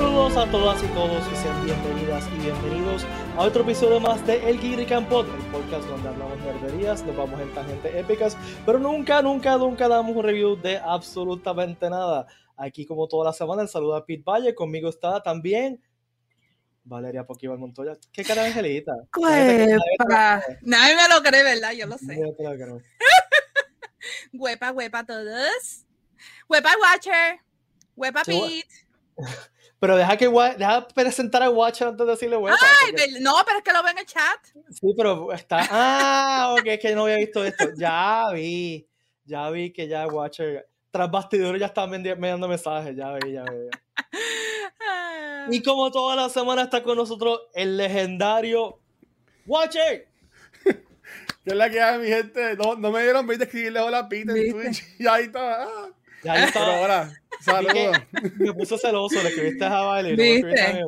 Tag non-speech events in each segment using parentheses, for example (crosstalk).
Saludos a todas y todos y sean bienvenidas y bienvenidos a otro episodio más de El Geeky Pod, el podcast donde hablamos nerderías, nos vamos en tangentes épicas, pero nunca, nunca, nunca damos un review de absolutamente nada. Aquí como toda la semana, el saludo a Pete Valle, conmigo está también Valeria Poquival Montoya. ¿Qué cara angelita? Huepa. Nadie me lo cree, ¿verdad? Yo lo sé. (laughs) Huepa, huepa todos. Huepa Watcher. Huepa Pete. (laughs) Pero deja que deja presentar a Watcher antes de decirle huepa. Ay, no, pero es que lo ven en el chat. Sí, pero está. Ah, ok, es que no había visto esto. Ya vi. Ya vi que ya Watcher. Tras bastidores ya están enviando mensajes. Ya vi, ya vi. Y como toda la semana está con nosotros el legendario Watcher. (laughs) ¿Qué es la que hay, mi gente? No, no me dieron de escribirle hola a Peter en Twitch. (laughs) Y ahí está. Ah. Ya ahí (laughs) está. Pero ahora, saludos. Me puso celoso, le escribiste a Vale. ¿Viste?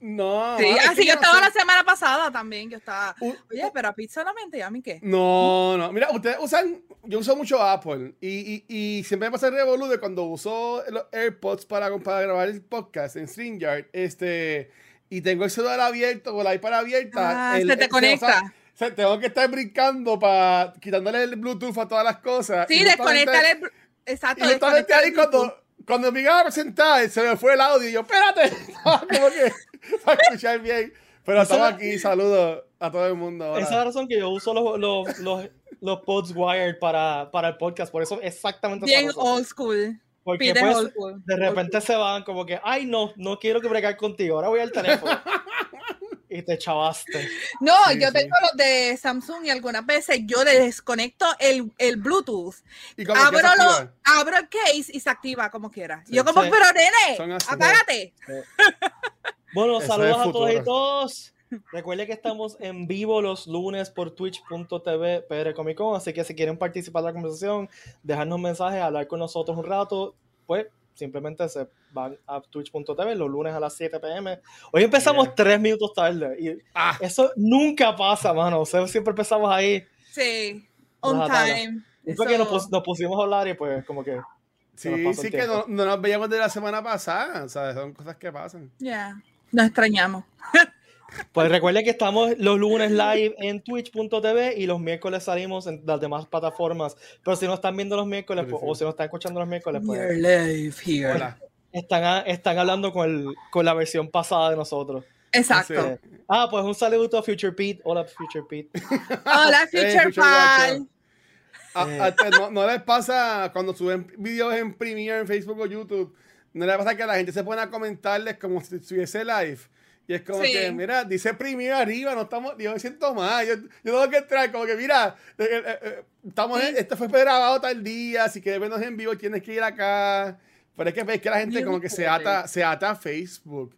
No, sí, así yo estaba la semana pasada también. Yo estaba. Oye, pero a Pete solamente, ¿y a mí qué? No, no. Mira, ustedes usan. Yo uso mucho Apple. Y, y, y siempre me pasa el revolú de cuando uso los AirPods para, para grabar el podcast en StreamYard. Este. Y tengo el celular abierto o la iPad abierta. Ah, se te conecta. O sea, tengo que estar brincando para quitándole el Bluetooth a todas las cosas. Sí, desconectar el. Exacto. Y entonces ahí cuando, cuando me iba a presentar, se me fue el audio y yo, espérate, (laughs) como que (laughs) para escuchar bien. Pero estamos aquí, saludos a todo el mundo. Esa es la razón que yo uso los, los, los, los pods wired para, para el podcast, por eso exactamente Bien old school. Porque pues, de repente se van como que, ay no, no quiero que bregar contigo, ahora voy al teléfono. (laughs) y te chavaste. No, yo tengo los de Samsung y algunas veces yo le desconecto el, el Bluetooth. abro, lo, abro el case y se activa como quiera. yo como, pero nene, apágate. (laughs) bueno, saludos a todos y todos. Recuerde que estamos en vivo los lunes por twitch.tv PR Comic Con, así que si quieren participar en la conversación, dejarnos mensajes, hablar con nosotros un rato, pues simplemente se van a twitch.tv los lunes a las 7 pm. Hoy empezamos tres minutos tarde y ah. eso nunca pasa, mano. O sea, siempre empezamos ahí. Sí, on time. Y fue que nos, pusimos a hablar y pues como que... Sí, sí que no, nos veíamos de la semana pasada, o sea, son cosas que pasan. Ya, nos extrañamos. (laughs) Pues recuerde que estamos los lunes live en twitch.tv y los miércoles salimos en las demás plataformas. Pero si no están viendo los miércoles o si no están escuchando los miércoles, pues. Están, están hablando con, el, con la versión pasada de nosotros. Exacto. ah, pues un saludo a Future Pete. Hola, Future Pete. (laughs) Hola, Future Pete. no, no, les pasa cuando suben videos en Premiere, en Facebook o YouTube, no les pasa que la gente se pone a comentarles como si estuviese live. Y es como que, mira, dice Premiere arriba, no estamos, yo me siento mal. Yo, yo tengo que entrar, como que, mira, eh, eh, eh, estamos esto fue grabado tal día, si quieres vernos en vivo tienes que ir acá. Pero es que ves que la gente como que se ata, se ata a Facebook.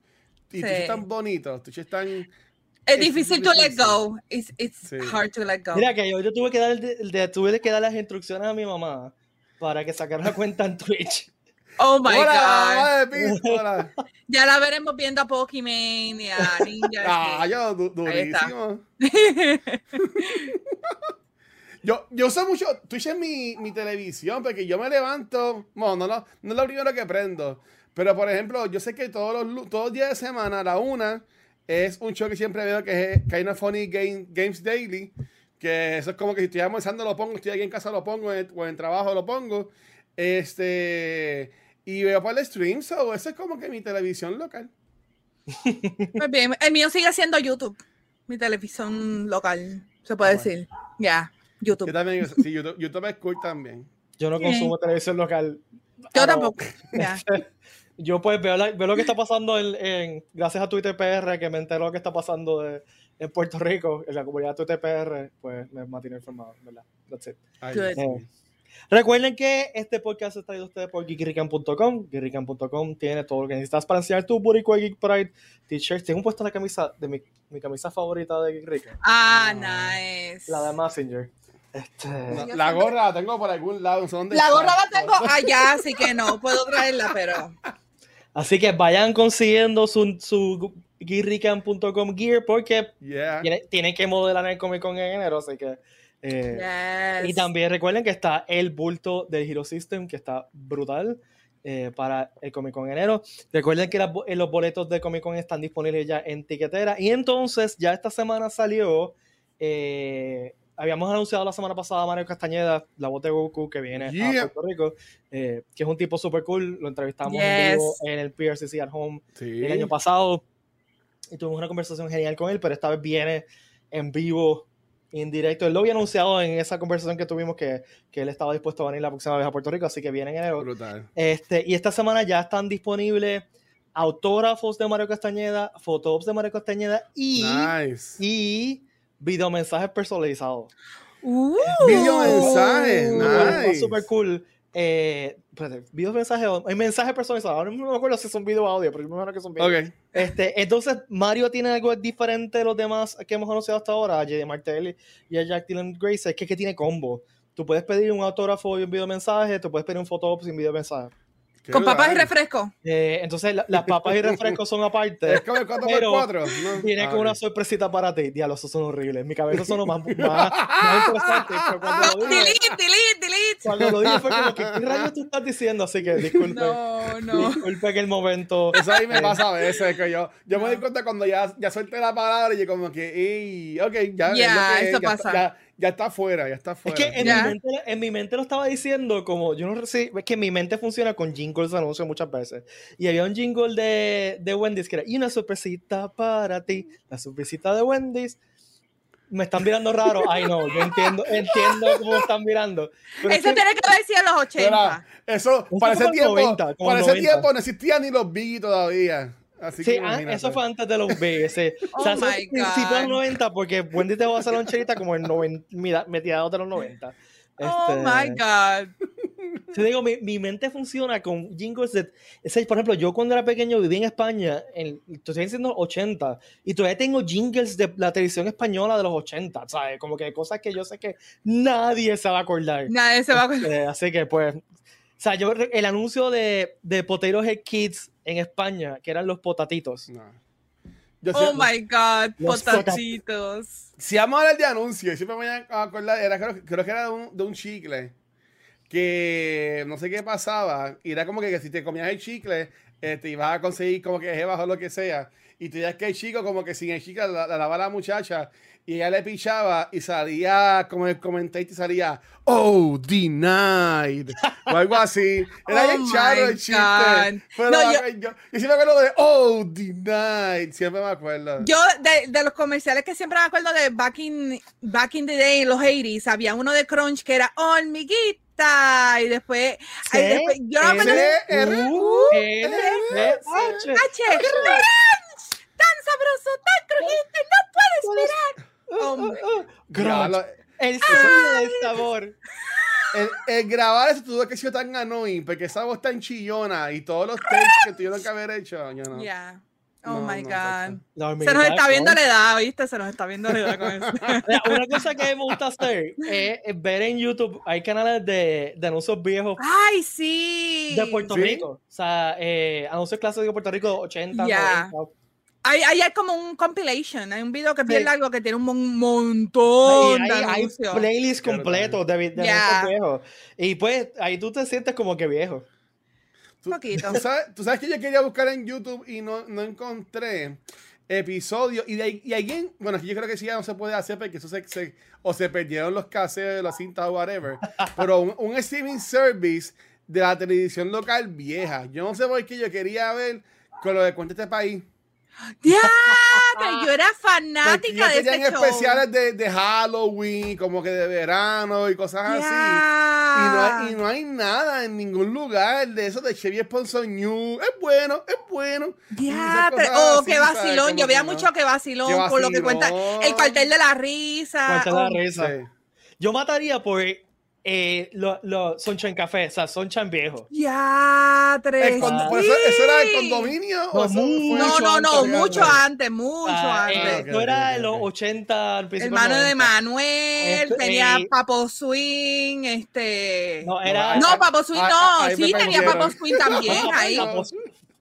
Y tú es tan bonito, tú es tan... Es difícil to let go. It's, it's hard to let go. Mira que yo, yo tuve que dar el tuve que dar las instrucciones a mi mamá para que sacara la cuenta en Twitch. Oh my God. (laughs) Ya la veremos viendo a Pokémon y a Ninja. ah, yo, durísimo. (laughs) yo, yo uso mucho Twitch en mi, mi, televisión porque yo me levanto. Bueno, no, no, no es lo primero que prendo. Pero por ejemplo, yo sé que todos los, todos los días de semana, a la una, es un show que siempre veo que es Kind of Funny Game, Games Daily. Que eso es como que si estoy almorzando lo pongo, estoy aquí en casa lo pongo, o en trabajo lo pongo. Este. Y veo para el stream, so eso es como que mi televisión local. (laughs) Pues bien, el mío sigue siendo YouTube, mi televisión local, se puede ah, decir. Ya, YouTube. Yo también, sí, YouTube, YouTube es cool también. Yo no consumo televisión local. Yo tampoco. (laughs) Yo pues veo, lo que está pasando en, gracias a Twitter PR, que me entero lo que está pasando de, en Puerto Rico, en la comunidad Twitter PR, pues me mantiene informado, ¿verdad? That's it. Recuerden que este podcast está traído a ustedes por geekrican.com. Geekrican.com tiene todo lo que necesitas para enseñar tu Burico Geek Pride t-shirts. Tengo puesto la camisa de mi, mi camisa favorita de Geekrican. Ah, nice. La de Messenger. Este... La, gorra la tengo por algún lado. la gorra la tengo allá, así que no puedo traerla, pero. Así que vayan consiguiendo su, su geekrican.com gear porque tienen, que modelar el Comic Con en enero, así que eh, y también recuerden que está el bulto del Hero System, que está brutal. eh, para el Comic Con enero. Recuerden que eh, los boletos de Comic Con están disponibles ya en tiquetera. Y entonces, ya esta semana salió. Eh, habíamos anunciado la semana pasada a Mario Castañeda, la voz de Goku, que viene a Puerto Rico, que es un tipo súper cool. Lo entrevistamos en vivo en el PRCC at Home el año pasado. Y tuvimos una conversación genial con él, pero esta vez viene en vivo en directo. Él lo había anunciado en esa conversación que tuvimos que, que, él estaba dispuesto a venir la próxima vez a Puerto Rico, así que viene en enero. Brutal. Este, y esta semana ya están disponibles autógrafos de Mario Castañeda, fotos de Mario Castañeda y, nice. y videomensajes personalizados. Uh, videomensajes, nice. Super cool eh, video mensajes, hay mensajes personalizados. Ahora no me acuerdo si son video audio, pero yo me acuerdo que son video. Este, entonces, Mario tiene algo diferente de los demás que hemos conocido hasta ahora, a J.D. Martelli y a Jack Dylan Grace, es que, que tiene combo. Tú puedes pedir un autógrafo y un video mensaje, tú puedes pedir un foto sin video mensaje. Con papas y refresco. Eh, entonces, las papas y refrescos son aparte. Es como el 4x4. ¿no? Tiene ah, como una sorpresita para ti. Diablos, esos son horribles. En mi cabeza son los más, más, más interesantes. Pero cuando lo (laughs) dije, delete, delete, delete. Cuando lo dije fue como que, ¿qué rayos tú estás diciendo? Así que disculpe. No, no. Disculpe que el momento. Eso ahí me pasa a veces. Que yo, yo me doy cuenta cuando ya, ya suelte la palabra y yo, como que, ey, ok, ya. Ya, eso pasa. Ya, ya está afuera, ya está afuera. Es que en mi, mente, en mi, mente, lo estaba diciendo como, yo no sé, es que mi mente funciona con jingles de anuncios muchas veces. Y había un jingle de, de Wendy's que era, y una sorpresita para ti, la sorpresita de Wendy's. Me están mirando raro. Ay, no, yo entiendo, entiendo cómo están mirando. eso tiene que haber sido en los 80. eso, para ese tiempo, para ese tiempo no existían ni los Biggie todavía sí, ah, eso fue antes de los BS. (laughs) oh o sea, my God. de los 90, porque Wendy te va a hacer loncherita como en 90, mediados de los 90. (laughs) oh este, my God. (laughs) Te digo, mi, mi, mente funciona con jingles de. Ese, por ejemplo, yo cuando era pequeño viví en España, en, estoy diciendo 80, y todavía tengo jingles de la televisión española de los 80, ¿sabes? Como que cosas que yo sé que nadie se va a acordar. Nadie se va a acordar. Este, así que, pues. O sea, yo, el anuncio de, de Potato Head Kids en España, que eran los potatitos. oh my God, potatitos. Si vamos a hablar de anuncios, siempre me voy a acordar, era, creo, creo que era de un, de un, chicle, que no sé qué pasaba, y era como que, si te comías el chicle, eh, te ibas a conseguir como que jebas o lo que sea, y tú ya es que el chico como que sin el chicle la, la, la, la muchacha, y ella le pichaba y salía como el comentario y salía oh denied o algo así era oh el chiste pero no, yo, yo, yo, siempre me acuerdo de oh denied siempre me acuerdo yo de, de, los comerciales que siempre me acuerdo de back in, back in the day en los 80s había uno de Crunch que era hormiguita y después, ahí después yo no me H tan sabroso tan crujiente no puedo Oh, (laughs) el sonido del sabor. El, el, grabar eso tuvo que ser tan annoying porque esa voz tan chillona y todos los takes que tuvieron que haber hecho. Yo no. Yeah. Oh my God. se nos está viendo la edad, ¿viste? Se nos está viendo la edad con eso. (laughs) Una cosa que me gusta hacer es ver en YouTube, hay canales de, de anuncios viejos. ¡Ay, sí! De Puerto Rico. O sea, eh, anuncios clásicos de Puerto Rico, 80, yeah. 90. Hay, hay, como un compilation, hay un video que es bien largo que tiene un montón de hay, hay playlists completos de, de yeah. viejos. Y pues ahí tú te sientes como que viejo. ¿Tú, Poquito. (laughs) ¿tú sabes, tú sabes que yo quería buscar en YouTube y no, no encontré episodios. Y, de, y alguien, bueno, yo creo que sí ya no se puede hacer porque eso se, se o se perdieron los caseros, las cintas o whatever. (laughs) pero un, un streaming service de la televisión local vieja. Yo no sé por qué yo quería ver con lo de cuenta este país. ¡Ya! Yo era (laughs) fanática de ese show. especiales de, de, Halloween, como que de verano y cosas así. Y no, hay, y no, hay, nada en ningún lugar de eso de Chevy Sponsor New. Es bueno, es bueno. Ya, oh, qué vacilón. Yo veía mucho que vacilón, por lo que cuenta. El cuartel de la risa. Cuartel de la risa. Yo mataría por eh, lo, lo Sunshine Café, o sea, Sunshine viejo. Ya, tres. Ah. Eso, ¿Eso, era el condominio? No, o no, no, no, mucho antes, mucho ah, antes. Eh, okay, era en los 80, al principio. Hermano de Manuel, tenía eh, Papo Swing, este. No, era. No, Papo Swing no, sí, tenía Papo Swing también (laughs) ahí. Papo,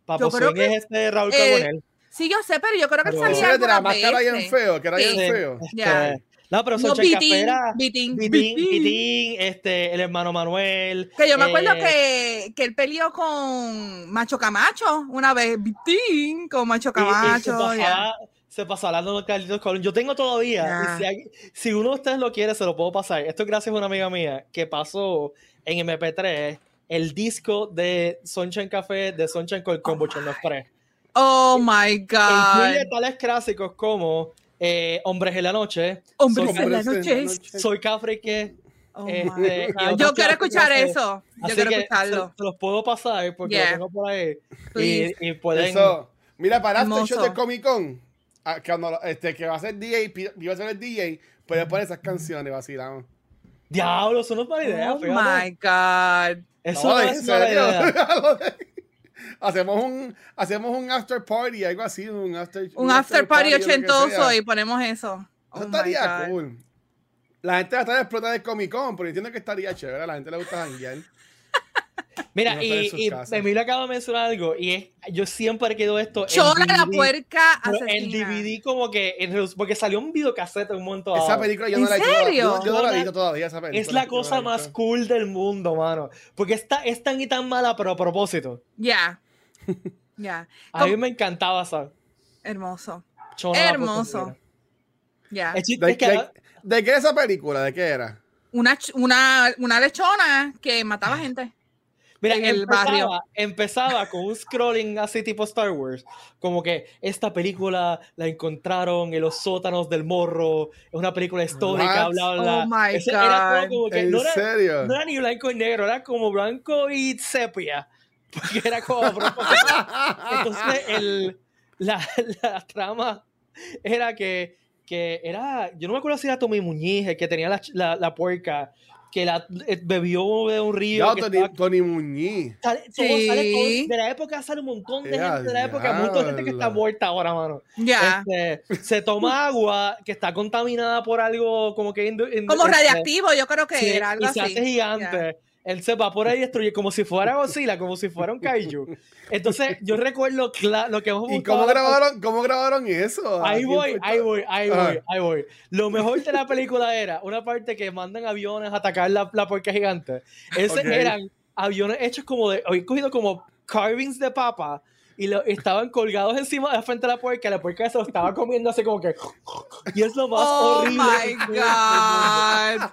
Papo Swing que, es este Raúl eh, Carbonell. Sí, yo sé, pero yo creo que pero salía. Era de la máscara bien feo, que era bien feo. Ya. No, pero son no, Bitín, Bitín, este, el hermano Manuel. Que yo me acuerdo eh, que, que él peleó con Macho Camacho una vez, Bitín, con Macho Camacho. se, pasó, hablando de Carlitos Colón. Yo tengo todavía, si, uno de ustedes lo quiere, se lo puedo pasar. Esto es gracias a una amiga mía que pasó en MP3 el disco de Sunshine Café de Sunshine con oh Express. Oh my God. Incluye tales clásicos como eh, Hombres en la Noche. Hombres en la Noche. Soy Cafrique. Oh este, yo quiero escuchar eso. Yo quiero escucharlo. Se, los puedo pasar porque lo tengo por ahí. Y, y, pueden. Eso. Mira, para este show de Comic Con, ah, cuando, este, que va a ser DJ, iba a ser el DJ, puedes poner esas canciones, vacilamos. Diablo, eso no es mala idea. Oh my God. Eso no, es mala idea. (laughs) hacemos un hacemos un after party, algo así, un after un, after, party, ochentoso y ponemos eso. Eso oh estaría cool. La gente va a estar explotada de Comic Con, pero entiendo que estaría chévere, a la gente le gusta janguear. Mira, y, y Emilio acaba de mencionar algo, y es, yo siempre quedo esto. Chora la puerca asesina. El DVD como que, porque salió un videocassette un momento. Esa película yo no la he visto. Yo, yo, no la he visto todavía, esa película. Es la cosa más cool del mundo, mano. Porque está, es tan y tan mala, pero a propósito. Ya. (laughs) Ya. A mí me encantaba esa. Hermoso. Hermoso. Ya. ¿De, qué era esa película? ¿De qué era? Una, una, una lechona que mataba gente. Mira, en el empezaba, barrio. empezaba con un scrolling así tipo Star Wars, como que esta película la encontraron en los sótanos del morro, es una película histórica, bla, bla, Oh my God. Era como que ¿En no, serio? Era, no era ni blanco y negro, era como blanco y sepia. (laughs) Porque era como. Entonces, el, la, la, trama era que, que era. Yo no me acuerdo si era Tommy Muñiz, el que tenía la, la, la puerca que la eh, bebió de un río. Ya, Tony, Tony, Muñiz. Sale, sí. de la época sale un montón de gente de la época, un montón de gente que está muerta ahora, mano. Ya. Este, se toma agua que está contaminada por algo como que. como este, radiactivo, yo creo que era algo y así. se hace gigante él se va por ahí y destruye como si fuera (laughs) Godzilla, como si fuera un kaiju. Entonces, yo recuerdo lo que hemos ¿Y cómo grabaron, cómo grabaron eso? Ahí voy, ahí voy, ahí voy, ahí voy. Lo mejor de la película era una parte que mandan aviones a atacar la, la puerca gigante. Esos eran aviones hechos como de, hoy cogido como carvings de papa y lo, estaban colgados encima de la frente de la puerca y la puerca se lo estaba comiendo así como que y es lo más oh horrible. My God.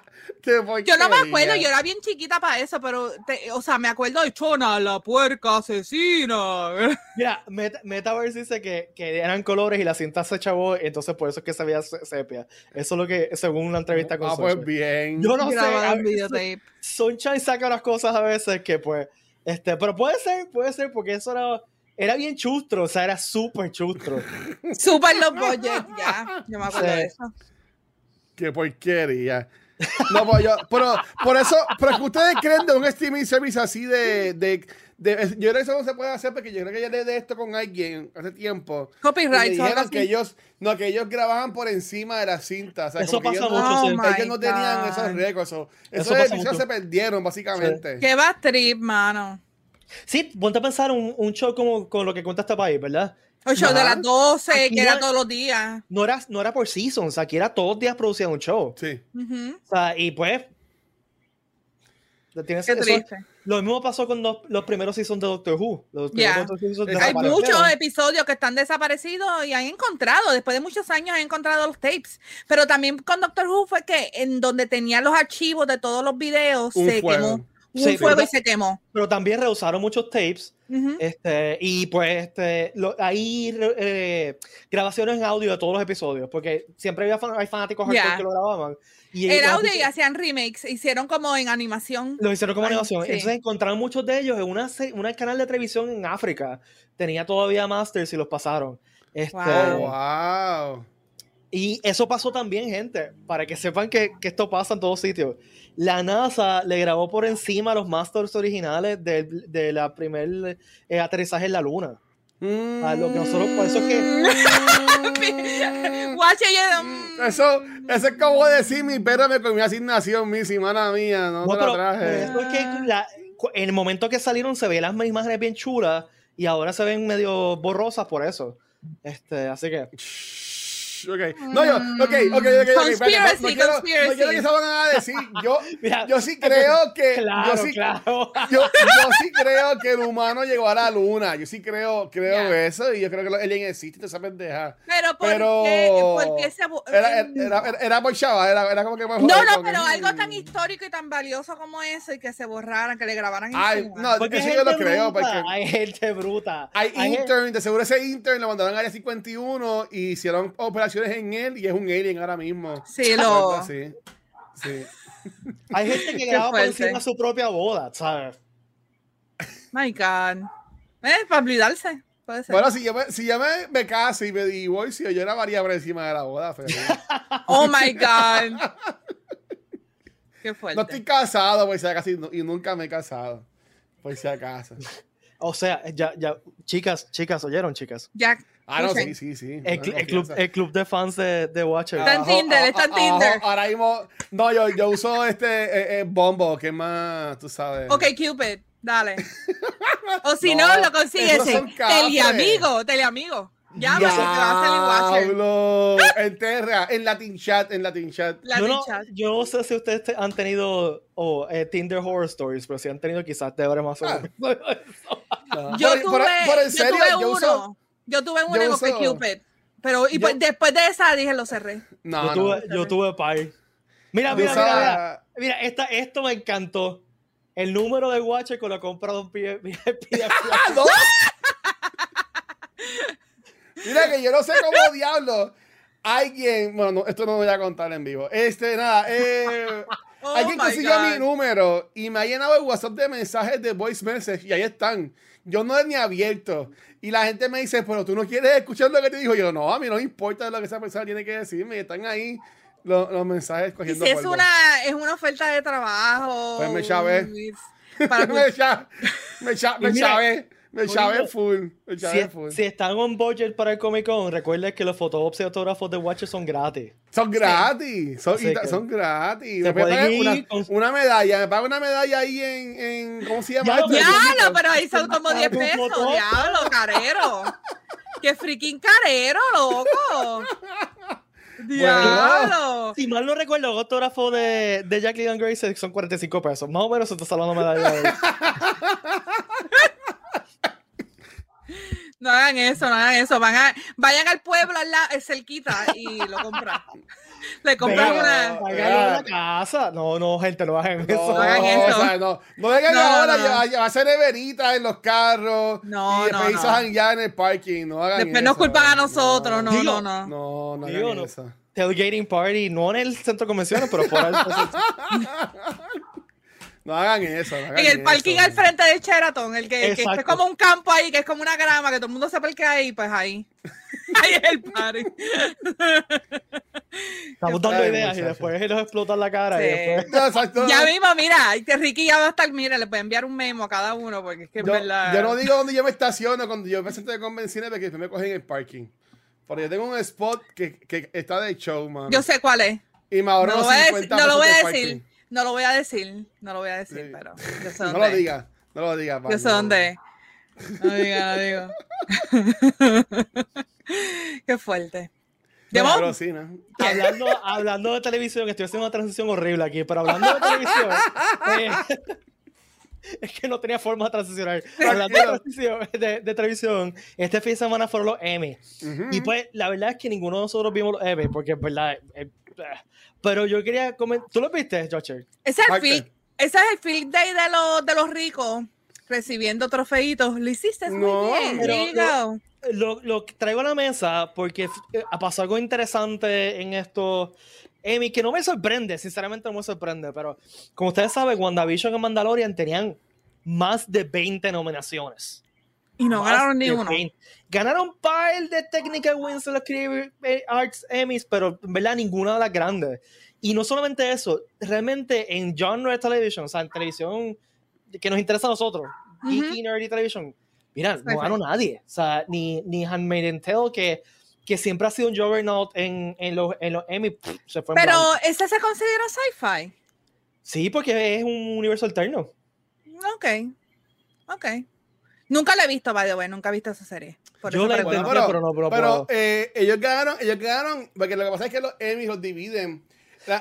yo no me acuerdo, yo era bien chiquita para eso, pero, o sea, me acuerdo de Chona, la puerca asesina. (laughs) Mira, Metaverse dice que, que, eran colores y la cinta se chavó, entonces por eso es que se veía sepia. Eso es lo que, según una entrevista con Ah, pues bien. Yo no sé. Sunshine saca unas cosas a veces que, pues, este, pero puede ser, puede ser, porque eso era era bien chustro, o sea, era súper chustro. (laughs) súper low budget, ya. Yo me acuerdo de eso. Qué porquería. No, pues yo, pero por eso, pero que ustedes creen de un streaming service así de, de, de, yo creo que eso no se puede hacer porque yo creo que ya de esto con alguien hace tiempo. Copyright. Dijeron que ellos, no, que ellos grababan por encima de la cinta. O sea, eso pasa ellos, mucho. No, ellos no tenían esos récords. Eso, eso, eso se perdieron, básicamente. Qué va trip, mano. Sí, ponte a pensar un, un show como con lo que cuenta este país, ¿verdad? Un show de las 12, que era, todos los días. No era, no era por seasons, aquí era todos los días producían un show. Sí. O sea, y pues. Tienes Qué triste. lo mismo pasó con los, los, primeros seasons de Doctor Who. Los yeah. Hay muchos episodios que están desaparecidos y han encontrado, después de muchos años han encontrado los tapes. Pero también con Doctor Who fue que en donde tenía los archivos de todos los videos se quemó un fuego y se quemó. Pero también reusaron muchos tapes. este, y pues este, hay eh, grabaciones en audio de todos los episodios, porque siempre había hay fanáticos que lo grababan. Y el audio y hacían remakes, hicieron como en animación. Lo hicieron como animación. Entonces encontraron muchos de ellos en una, una canal de televisión en África. Tenía todavía masters y los pasaron. Este, wow. Y eso pasó también, gente, para que sepan que, que esto pasa en todos sitios la NASA le grabó por encima los masters originales de, de la primer eh, aterrizaje en la Luna. A lo que nosotros, por eso es que. Mm. (laughs) eso, eso es como decir mi perra me comió asignación, mi semana mía, no, te la traje. Eso es que en el momento que salieron se veían las imágenes bien chulas y ahora se ven medio borrosas por eso. Este, así que. Ok. No, yo, ok, ok, ok. Conspiracy, no, quiero, conspiracy. no quiero que se van a decir. Yo, (laughs) yo sí creo que. Claro, yo sí, claro. Yo, yo, sí creo que el humano llegó a la luna. Yo sí creo, creo eso. Y yo creo que el alien existe, esa pendeja. Pero, ¿por qué? ¿Por qué se era, era, era, era por chava, era, era como que. No, no, pero algo tan histórico y tan valioso como eso y que se borraran, que le grabaran. Ay, no, porque eso yo lo creo. Porque hay gente bruta. Hay, hay intern, de seguro ese intern lo mandaron a Área 51 y hicieron en él y es un alien ahora mismo. Sí, lo. Sí. sí. (laughs) Hay gente que graba por encima su propia boda, ¿sabes? My God. Es para olvidarse. Bueno, si yo me, si yo me, me caso y me divorcio, yo grabaría por encima de la boda, (laughs) oh my God. (laughs) Qué fuerte. No estoy casado, por si acaso, y nunca me he casado. Por si acaso. O sea, ya, ya, chicas, chicas, ¿oyeron, chicas? Ya. Ah, no, sí, sí, sí. El, club, el club de fans de, de Watcher. Está en Tinder, está en Tinder. Ahora mismo, no, yo, yo uso este eh, eh, Bombo, que es más, tú sabes. Ok, Cupid, dale. (laughs) o si no, lo consigues en Teleamigo, Teleamigo. Ya, ya, te va a salir. (laughs) En Terra, en Latin Chat, en Latin Chat. yo, no, yo no sé si ustedes han tenido oh, eh, Tinder Horror Stories, pero si han tenido quizás te más o menos. (laughs) Yo tuve, yo tuve uno. Yo tuve uno en Cupid. Pero y pues, después de esa dije lo cerré. No, yo tuve, yo tuve Pi. Mira, mira, mira, mira, esta, esto me encantó. El número de Watcher con la compra de un pie. (laughs) Mira que yo no sé cómo diablo. Alguien, bueno, esto no lo voy a contar en vivo. Este, nada, eh, (laughs) oh alguien consiguió mi número y me ha llenado el WhatsApp de mensajes de voice message y ahí están. Yo no he ni abierto. Y la gente me dice, pero tú no quieres escuchar lo que te dijo. Yo, no, a mí no me importa lo que esa persona tiene que decirme. Están ahí los, los mensajes cogiendo. Y si es una, es una oferta de trabajo. Pues me chavé. (laughs) me chavé. Me chavé. Me chave full. Me si, full. si están on budget para el Comic Con, recuerden que los fotógrafos y autógrafos de Watcher son gratis. Son gratis. Son, son gratis. Me una, una, medalla. Me pagan una medalla ahí en, en ¿Cómo se llama? Diablo, pero ahí son como 10 pesos. Diablo, carero. Qué freaking carero, loco. (laughs) Diablo. si mal no recuerdo, el autógrafo de, de Jacqueline Grace son 45 pesos. Más o menos se está hablando medalla. (laughs) No hagan eso, no hagan eso. Van a, vayan al pueblo al lado, cerquita y lo compran. (laughs) Le compran una. casa. No, no, gente, no hagan eso. No hagan eso. O sea, no, no vengan ahora no. a hacer neveritas en los carros. No, y no, no. ya en el parking. No hagan después eso. nos culpan a nosotros. No, no, no. No, no, hagan eso. Tailgating party, no en el centro de convenciones, pero fuera (laughs) del No hagan eso. No hagan en el parking al frente del Sheraton, el que, que, es como un campo ahí, que es como una grama, que todo el mundo se parquea ahí, pues ahí. (laughs) ahí es el party. Estamos dando ideas y después los explotan la cara. Y después... (laughs) Ya mismo, mira, Ricky ya va a estar, mira, le puede enviar un memo a cada uno, porque es que yo, verdad. Yo no digo dónde yo me estaciono cuando yo me siento de convenciones porque me cogen en el parking. Porque yo tengo un spot que, que está de show, man. Yo sé cuál es. Y me ahorro no 50 No lo voy a decir. No lo voy a decir, no lo voy a decir, pero yo sé dónde. (laughs) No lo diga, no lo diga. Yo sé dónde. No diga, no digo. (laughs) Qué fuerte. Pero sí, ¿no? hablando, hablando de televisión, estoy haciendo una transición horrible aquí, pero hablando de televisión, eh, (laughs) es que no tenía forma de transicionar. Hablando de, de, televisión, este fin de semana fueron los Emmy. Y pues, la verdad es que ninguno de nosotros vimos los Emmy, porque es verdad, eh, pero yo quería comentar. ¿Tú lo viste, Jocher? Ese es el field, ese es el day de los, de los ricos recibiendo trofeitos. Lo hiciste muy bien. lo, lo, traigo a la mesa porque eh, ha pasado algo interesante en esto. Emi, que no me sorprende, sinceramente no me sorprende, pero como ustedes saben, WandaVision y Mandalorian tenían más de 20 nominaciones. Y no ganaron ni uno. Ganaron un par de Technical Wins en los Creative Arts Emmys, pero en verdad ninguna de las grandes. Y no solamente eso, realmente en genre television, o sea, en televisión que nos interesa a nosotros, geeky, nerdy television, mira, no ganó nadie. O sea, ni, ni Handmaiden Tale, que, que siempre ha sido un juggernaut en, en los, en los Emmy, se fue Pero, ¿ese se considera sci-fi? Sí, porque es un universo alterno. Ok, ok. Nunca la he visto, by the way, nunca he visto esa serie. yo la entendí, pero, no, pero, pero eh, ellos ganaron, ellos ganaron, porque lo que pasa es que los Emmys los dividen.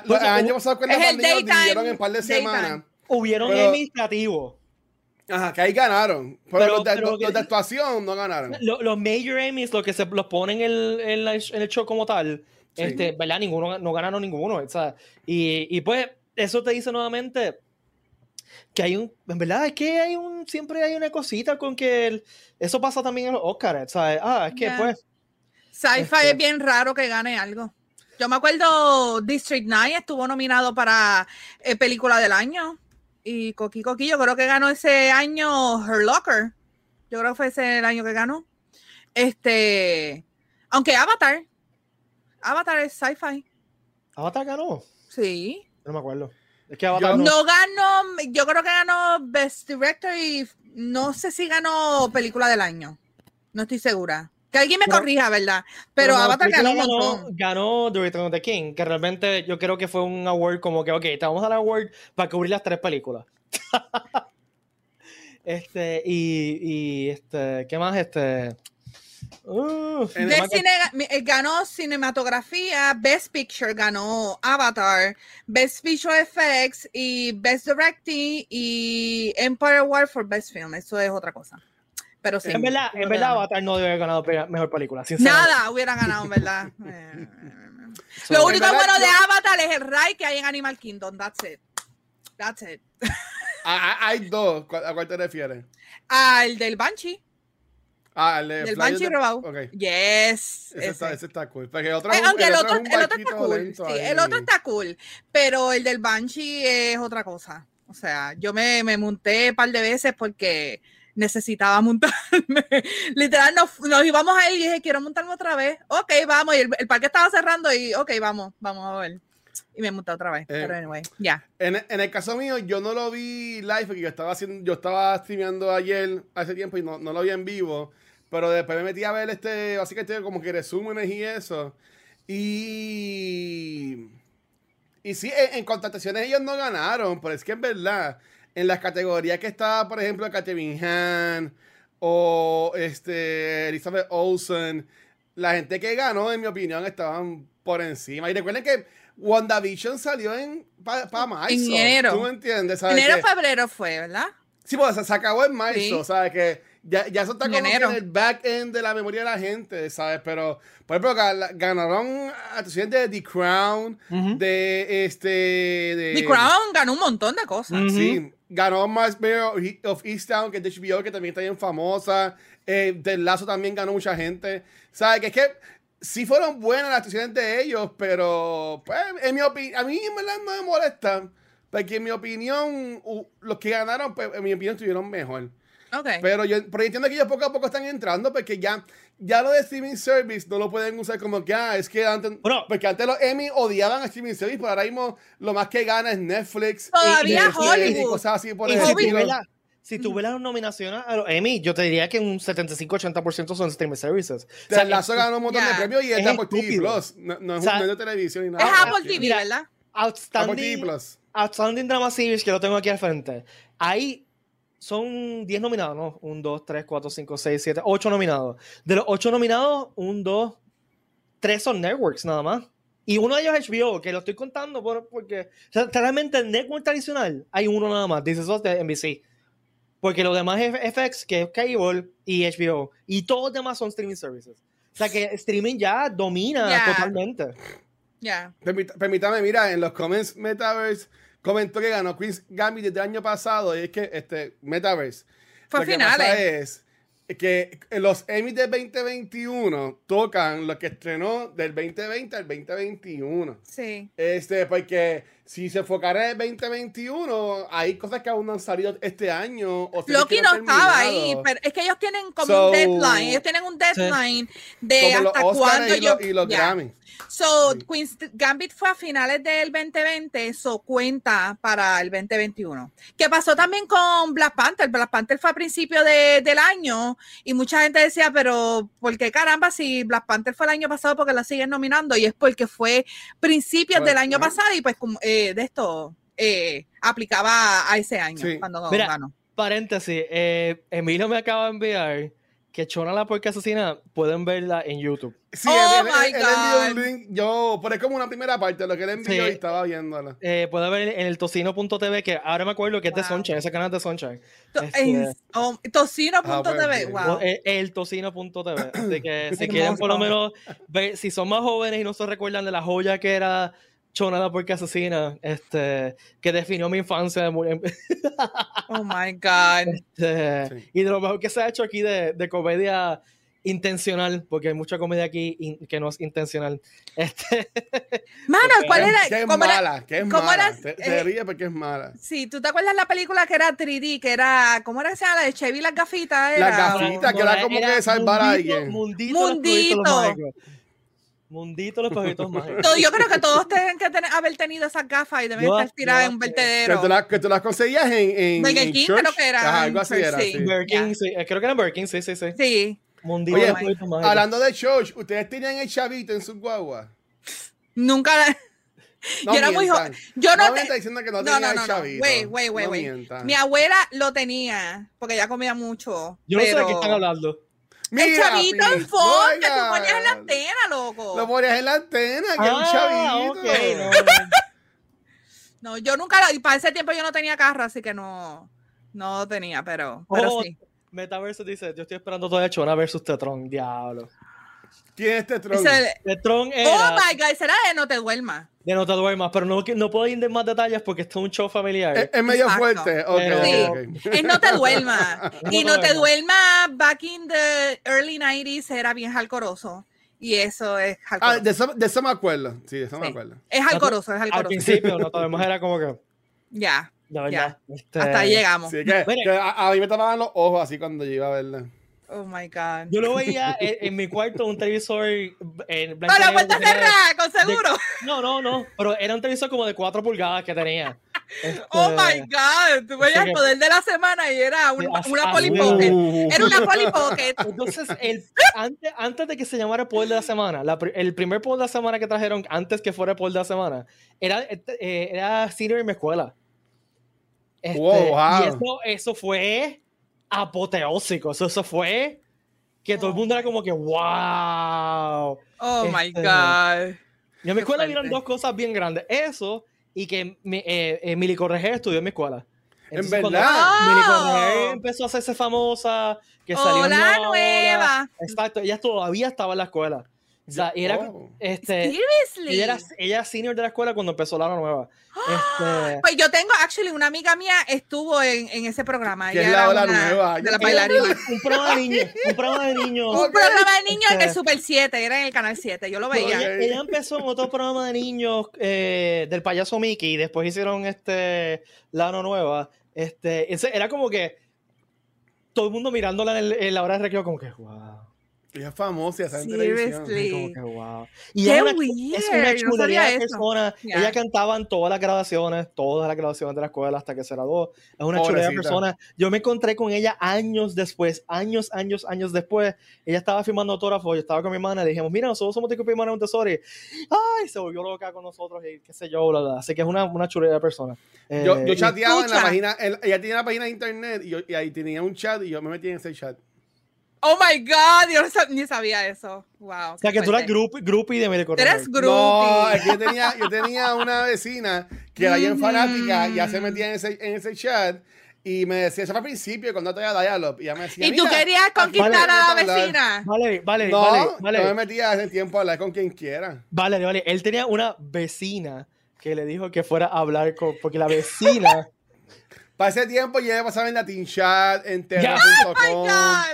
los años pasados con la pandemia los dividieron en un par de semanas. Hubieron Emmys creativos. Ajá, que ahí ganaron. Pero, los, de, los, de, actuación no ganaron. Los, major Emmys, los que se los ponen en el, en el show como tal, este, ¿verdad? Ninguno, no ganaron ninguno. O sea, y, y pues, eso te dice nuevamente que hay un, en verdad es que hay un, siempre hay una cosita con que eso pasa también en los Oscars, ¿sabes? Ah, es que pues... Sci-fi este es bien raro que gane algo. Yo me acuerdo District 9 estuvo nominado para eh, película del año y Coqui Coqui yo creo que ganó ese año Her Locker. Yo creo que fue ese el año que ganó. Este, aunque Avatar, Avatar es sci-fi. ¿Avatar ganó? Sí. No me acuerdo. Es que Avatar no... ganó, yo creo que ganó Best Director y no sé si ganó película del año. No estoy segura. Que alguien me corrija, ¿verdad? Pero, Avatar ganó, ganó, ganó The Return of the King, que realmente yo creo que fue un award como que, ok, te vamos a dar award para cubrir las tres películas. (laughs) este, y, y, este, ¿qué más? Este, eh, ganó cinematografía, Best Picture ganó Avatar, Best Visual Effects y Best Directing y Empire War for Best Film. Eso es otra cosa. Pero sí. En verdad, en verdad Avatar no debe haber ganado mejor película. Nada hubiera ganado, en verdad. (laughs) Eh, Lo único bueno de Avatar es el Ray que hay en Animal Kingdom. That's it. That's it. Ah, ah, hay dos. ¿A cuál te refieres? (laughs) Al del Banshee. Ah, el de del Banshee robado. Okay. Yes. Ese, Está, ese, Está, cool. Porque otro, eh, aunque el, otro, el otro, está cool. Sí, el otro está cool. Pero el del Banshee es otra cosa. O sea, yo me, me monté un par de veces porque necesitaba montarme. (laughs) Literal, nos, nos, íbamos a ir y dije, quiero montarme otra vez. Ok, vamos. Y el, el, parque estaba cerrando y, ok, vamos, vamos a ver. Y me monté otra vez. Eh, pero anyway, ya. En, en, el caso mío, yo no lo vi live porque yo estaba haciendo, yo estaba streameando ayer hace tiempo y no, no lo vi en vivo. Pero después me metí a ver este, básicamente como que resúmenes y eso. Y. Y sí, en, en contrataciones ellos no ganaron, pero es que en verdad, en las categorías que estaba, por ejemplo, Catherine Han o este, Elizabeth Olsen, la gente que ganó, en mi opinión, estaban por encima. Y recuerden que WandaVision salió en para marzo. En enero. ¿Tú me entiendes? Enero, febrero fue, ¿verdad? Sí, pues se acabó en marzo, ¿sabes? Que ya, ya eso está como en el back end de la memoria de la gente, ¿sabes? Pero, por ejemplo, ganaron actuaciones de The Crown, de este. De, The Crown ganó un montón de cosas. Sí, ganó Mars Bear of Easttown, que es de HBO, que también está bien famosa. Eh, del Lazo también ganó mucha gente. ¿Sabes? Que es que sí fueron buenas las actuaciones de ellos, pero, pues, en mi opinión, a mí en verdad no me molesta. Porque en mi opinión, los que ganaron, pues, en mi opinión, estuvieron mejor. Pero yo, pero entiendo que ellos poco a poco están entrando porque ya, ya lo de streaming service no lo pueden usar como que, ah, es que antes, porque antes los Emmy odiaban a streaming service, pero ahora mismo lo más que gana es Netflix. Todavía Hollywood. Y cosas así por Si tú ves las nominaciones a los Emmy, yo te diría que un 75-80% son streaming services. O sea, Lazo ganó un montón de premios y es, de Apple TV Plus. No, es un medio de televisión ni nada. Es Apple TV, ¿verdad? Outstanding, Apple TV Plus. Outstanding Drama Series, que lo tengo aquí al frente. Hay son 10 nominados, ¿no? 1, 2, 3, 4, 5, 6, 7, 8 nominados. De los 8 nominados, 1, 2, 3 son networks nada más. Y uno de ellos es HBO, que lo estoy contando porque o realmente el network tradicional hay uno nada más, dice eso de NBC. Porque los demás es FX, que es Cable y HBO. Y todos los demás son streaming services. O sea que streaming ya domina totalmente. Ya. Permítame, mira, en los comments Metaverse comentó que ganó Chris Gambit desde el año pasado y es que este Metaverse. Fue lo finales. es que los Emmy del 2021 tocan lo que estrenó del 2020 al 2021. Sí. Este, porque si se enfocara en el 2021, hay cosas que aún no han salido este año. O Loki no estaba ahí, pero es que ellos tienen como un deadline. Ellos tienen un deadline de hasta cuándo yo. Y los, Grammys. So, Queen's Gambit fue a finales del 2020, eso cuenta para el 2021. ¿Qué pasó también con Black Panther? Black Panther fue a principio de, del año y mucha gente decía, pero ¿por qué caramba si Black Panther fue el año pasado porque la siguen nominando? Y es porque fue principios pues, del año pasado y pues eh, de esto eh, aplicaba a ese año cuando ganó. Paréntesis, eh, Emilio me acaba de enviar que Chona la Puerca Asesina pueden verla en YouTube. Sí, oh él, my God. un link. Yo, pero es como una primera parte de lo que él envió y estaba viéndola. Eh, puede ver en el tocino.tv, que ahora me acuerdo que es de Sunshine, ese canal de Sunshine. Este, oh, tocino.tv, ah, wow. El, el tocino.tv. Así que (coughs) si quieren por lo menos ver, si son más jóvenes y no se recuerdan de la joya que era Chona porque asesina, este, que definió mi infancia. (laughs) oh my God. Este, y de lo mejor que se ha hecho aquí de, de, comedia intencional, porque hay mucha comedia aquí que no es intencional. Este, (laughs) Mano, ¿cuál era? Que es mala, que es mala. Era, ríes porque es mala. Sí, ¿tú te acuerdas la película que era 3D, que era, ¿cómo era que se llama? La de Chevy las gafitas. Era? Las gafitas, que era como que salvar a alguien. Mundito. mundito. Mundito los pajitos (laughs) mágicos. Yo creo que todos tienen que tener, haber tenido esas gafas y deben estar tiradas en un vertedero. Que tú, las conseguías en, en, King, creo que era. algo así era. Sí. sí. Eh, creo que era Burger sí, sí, sí. Sí. Mundito Oye, hablando de Church, ¿ustedes tenían el chavito en su guagua? Nunca. No yo era muy joven. Yo no, no te... diciendo que no, no tenía no, el chavito. Wait, wait, wait, wait. Mi abuela lo tenía porque ella comía mucho. Yo no sé de qué están hablando. Mira, el chavito en fondo, que tú ponías en la antena, loco. Lo ponías en la antena, que es un ah, chavito. no. yo nunca, y para ese tiempo yo no tenía carro, así que no, no tenía, pero, pero oh, sí. Metaverso dice, yo estoy esperando todavía Chona versus Tetron, diablo. ¿Quién es Tetron? Tetron era... Oh my God, será de No Te Duermas. De No Te Duermas, pero no, no puedo ir en más detalles porque esto es un show familiar. Es, medio fuerte. Okay, sí. (laughs) Es No Te Duermas. y No Te Duermas, back in the early 90s, era bien jalcoroso. Y eso es jalcoroso. Ah, de eso, de eso me acuerdo. Sí, de eso me acuerdo. Es jalcoroso, es jalcoroso. Al principio, No Te Duermas era como que... Ya. Ya. Este... Hasta ahí llegamos. Sí, que, que a, a, mí me tapaban los ojos así cuando yo iba a verla. Oh my God. Yo lo veía en, mi cuarto, un televisor en blanco. ¡Con la puerta cerrada, con seguro! no, no, no. Pero era un televisor como de 4 pulgadas que tenía. Este, (laughs) oh my God. Tú veías el poder de la semana y era una, una Polly Pocket. Era una (laughs) Polly Pocket. Entonces, el, antes, antes de que se llamara el poder de la semana, la, el primer poder de la semana que trajeron antes que fuera el poder de la semana, era, eh, era senior en mi escuela. Este, wow. Y eso, eso fue apoteósico. Eso, eso fue que todo el mundo era como que, wow. Oh my este, God. Y en mi escuela vieron dos cosas bien grandes. Eso y que mi, eh, eh Mili Correger estudió en mi escuela. en verdad. Mili Correger empezó a hacerse famosa, que salió Hola, nueva. Exacto, ella todavía estaba en la escuela. O sea, era, este, ella era, ella senior de la escuela cuando empezó la nueva. (gasps) Este, pues yo tengo, actually, una amiga mía estuvo en, en ese programa. ella es la, nueva. De la bailarina. (laughs) Un programa de niños. Un programa de niños. un programa de niños en el este, Super 7, era en el canal 7, yo lo veía. Ella, empezó en otro programa de niños eh, del payaso Mickey y después hicieron este la nueva. Este, era como que todo el mundo mirándola en, en la hora de recreo, como que, wow. Ella es famosa, está en televisión. Como que, wow. Y Qué es una, es una chulería de persona. Ella cantaba en todas las grabaciones, todas las grabaciones de la escuela hasta que se graduó. Es una chulera de persona. Yo me encontré con ella años después, años, años, años después. Ella estaba firmando autógrafos, yo estaba con mi hermana y dijimos, mira, nosotros somos de Hermana un tesoro. Y, ay, se volvió loca con nosotros y qué sé yo, bla, bla. Así que es una, una chulera de persona. yo, yo eh, chateaba en la página, ella tenía una página de internet y, yo, y ahí tenía un chat y yo me metí en ese chat. Oh my God, yo ni sabía eso. Wow. O sea, que tú eras groupie de Medio Eres groupie. No, yo tenía, yo tenía una vecina que era bien fanática y ya se metía en ese, en ese chat y me decía, eso fue al principio cuando todavía Dialog. Y, ella me decía, ¿Y tú querías conquistar a la vecina? Vale, vale, no, vale, vale. No me metía hace tiempo a hablar con quien quiera. Vale, vale. Él tenía una vecina que le dijo que fuera a hablar con, porque la vecina. (laughs) Para ese tiempo ya me pasaba en Latin Chat, en Terra.com. Oh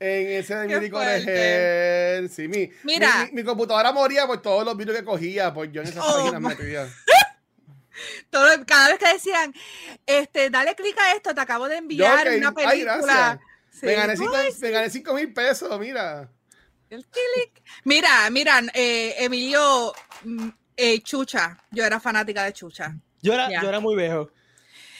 en ese de mi Correger. Sí, mi, Mira. Mi, mi, computadora moría por todos los vídeos que cogía, pues yo en esas oh, páginas metía. (laughs) Todo, cada vez que decían, este, dale clic a esto, te acabo de enviar una película. Sí. Me, gané cinco, me gané cinco mil pesos, mira. El clic. Mira, mira, eh, Emilio mm, eh, Chucha. Yo era fanática de Chucha. Yo era, yo era muy viejo.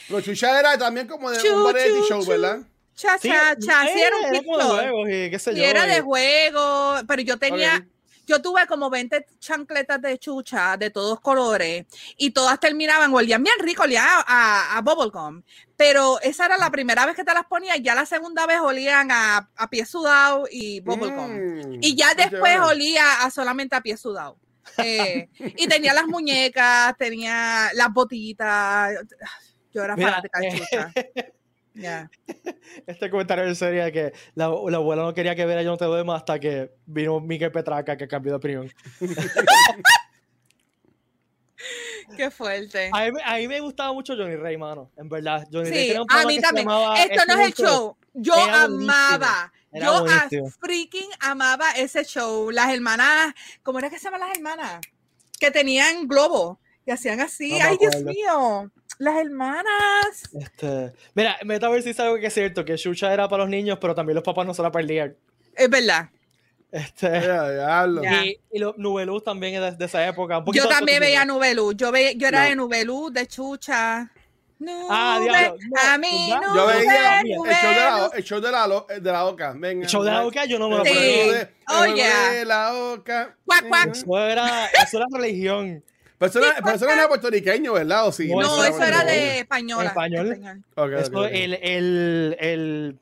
Pero Chucha era también como de un variety show, ¿verdad? Cha, cha, cha. Sí, era un TikTok. Y era de juego, pero yo tenía, yo tuve como 20 chancletas de chucha de todos colores y todas terminaban, olían bien rico, olían a, a, bubblegum. Pero esa era la primera vez que te las ponía y ya la segunda vez olían a, a pie sudado y bubblegum. Mm, y ya después olía a solamente a pie sudado. Eh, y tenía las muñecas, tenía las botitas. Yo era fanática de chucha. (laughs) (laughs) Este comentario en serio de que la, abuela no quería que viera Yo no te doy más hasta que vino Miguel Petraca que cambió de opinión. (laughs) Qué fuerte. A mí, me gustaba mucho Johnny Rey, mano. En verdad. Johnny sí, a mí también. Esto no es el show. Yo amaba. yo freaking amaba ese show. Las hermanas, ¿cómo era que se llaman las hermanas? Que tenían globo y hacían así. Ay, Dios mío. Las hermanas. Este, mira, ver si es algo que es cierto, que Xuxa era para los niños, pero también los papás no se la perdían. Es verdad. Este, y, y los Nubeluz también es de, esa época. yo también veía Nubeluz. Yo, yo era de Nubeluz, de Chucha. ah, diablo. a mí no. Yo veía el show, de la, el show de la, de la oca. Venga, el show de la oca yo no me lo sí. Oh, yeah. de la oca. Cuac, cuac. Eso era, eso era religión. Pero eso, era, eso era puertorriqueño, ¿verdad? ¿O sí? No, no eso era de española. Español. Okay, eso, okay. El, el, el,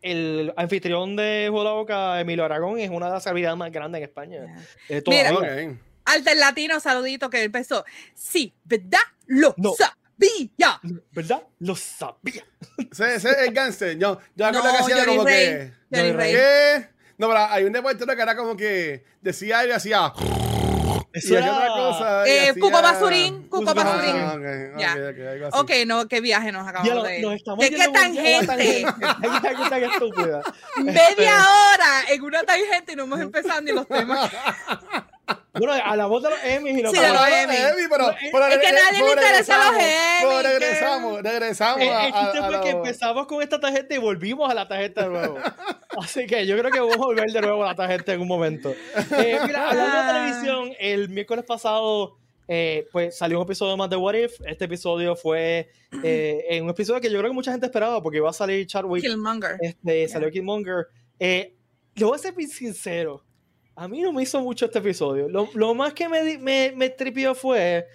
el, anfitrión de Juego de la Boca, Emilio Aragón, es una de las celebridades más grandes en España. Yeah. Mira, okay. Alter Latino, saludito, que empezó. Sí, ¿verdad? Lo no. sabía. ¿Verdad? Lo sabía. Ese, ese es el. Yo, yo no, que hacía como Rey. que. Johnny Rey. ¿Qué? No, pero hay un deportero que era como que decía y hacía. Eso era otra cosa. Eh, Cuco Basurín. Cuco Basurín. Ah, okay, ya. Okay, okay, ok, no, qué viaje nos acabamos de. Nos ¿Qué, qué tangente? (laughs) Media este. hora en una tangente y no hemos empezado ni los temas. (laughs) Bueno, a la voz de los Emmys y los sí, de los Emmys. pero, pero es que nadie le interesa los Emmys. Pero regresamos, regresamos. El, el chiste fue que empezamos con esta tarjeta y volvimos a la tarjeta de nuevo. (laughs) Así que yo creo que vamos a volver de nuevo a la tarjeta en un momento. Eh, mira, hablando de televisión, el miércoles pasado eh, pues salió un episodio más de What If. Este episodio fue eh, un episodio que yo creo que mucha gente esperaba porque iba a salir Chadwick. Killmonger. Este, salió Killmonger. Eh, le voy a ser bien sincero. A mí no me hizo mucho este episodio. Lo, lo más que me, me, me tripió fue,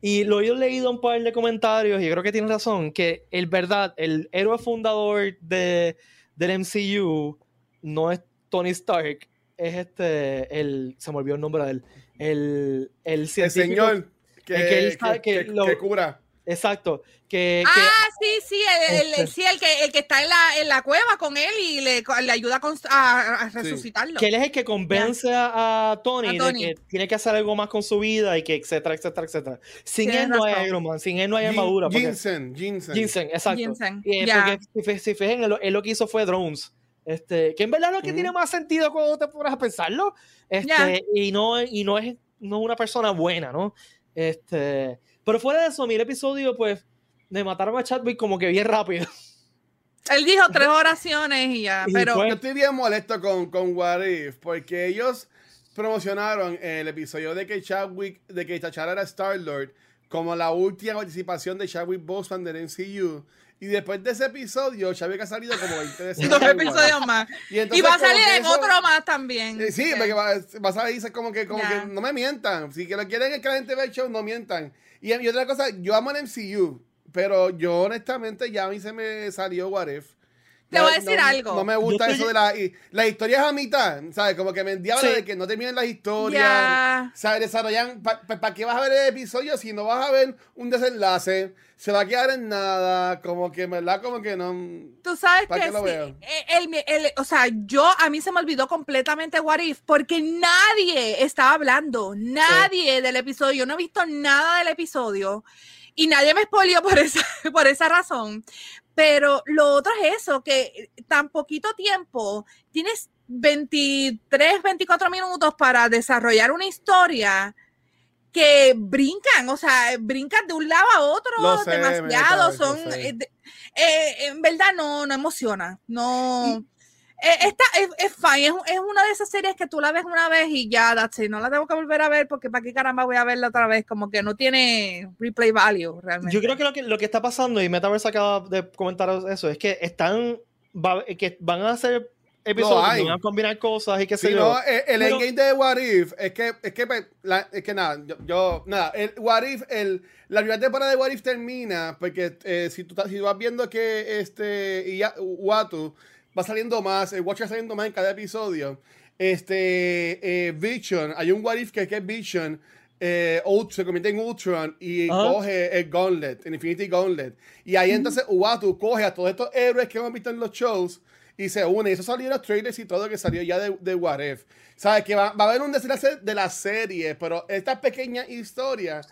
y lo he leído un par de comentarios, y creo que tiene razón, que el verdad, el héroe fundador de, del MCU no es Tony Stark, es este, el, se me olvidó el nombre de él, el, el, el señor que, que, que, que, que cura. Exacto. Que, ah, sí, sí, el, el, este el, que, el que está en la, en la cueva con él y le, le ayuda a, a resucitarlo. Que él es el que convence a, Tony, de que tiene que hacer algo más con su vida y que etcétera, etcétera, etcétera. Sin él no hay Iron Man, sin él no hay armadura. Ginseng, Ginseng. Ginseng, exacto. Ginseng. Y, porque si, fijan, él, lo que hizo fue drones. Este, que en verdad lo que tiene más sentido cuando te pones a pensarlo. Este, y no, y no es no una persona buena, ¿no? Este, pero fuera de eso, a mí el episodio, pues, de mataron a Chadwick como que bien rápido. (laughs) Él dijo tres oraciones y ya, pero... Yo estoy bien molesto con, con What If, porque ellos promocionaron el episodio de que Chadwick, de que T'Challa era Star-Lord, como la última participación de Chadwick Boseman del MCU. Y después de ese episodio, Chadwick ha salido como 20 (laughs) veces. Dos episodios más. Y, va a salir en otro más también. Eh, sí, porque va, va, a salir como que, como que no me mientan. Si que lo quieren que la gente vea el show, no mientan. Y, otra cosa, yo amo el MCU, pero yo honestamente ya a mí se me salió What. Te voy a decir algo. No me gusta eso de la. Y, las historias a mitad, ¿sabes? Como que me endiabla de que no terminen las historias. Yeah. ¿Sabes? Desarrollan. ¿Para qué vas a ver el episodio si no vas a ver un desenlace? Se va a quedar en nada. Como que, ¿verdad? Como que no. Tú sabes que. Lo veo? El, el, o sea, yo. A mí se me olvidó completamente What If porque nadie estaba hablando. Nadie sí. del episodio. Yo no he visto nada del episodio. Y nadie me spoileó por esa, (laughs) por esa razón. Pero lo otro es eso, que tan poquito tiempo, tienes 23, 24 minutos para desarrollar una historia que brincan, o sea, brincan de un lado a otro sé, demasiado, son, eh, eh, en verdad no, no emociona, no... Eh, esta es, es fine, es, es, una de esas series que tú la ves una vez y ya, that's it. no la tengo que volver a ver porque para qué caramba voy a verla otra vez, como que no tiene replay value realmente. Yo creo que lo que, lo que está pasando, y Metaverse acaba de comentar eso, es que están, va, que van a hacer episodios van a combinar cosas y qué sé yo. Eh, el, endgame de What If es que, es que, pues, es que nada, yo, nada, el What If, el, la primera temporada de What If termina porque eh, si, tú, si vas viendo que este Watu va saliendo más, el Watcher saliendo más en cada episodio, este Vision, hay un What If que, es Vision, se convierte en Ultron y coge el Gauntlet, el Infinity Gauntlet. Y ahí entonces Uatu coge a todos estos héroes que hemos visto en los shows y se une. Y eso salió en los trailers y todo que salió ya de, de What If. ¿Sabes? Que va, va, a haber un desenlace de la serie, pero esta pequeña historia.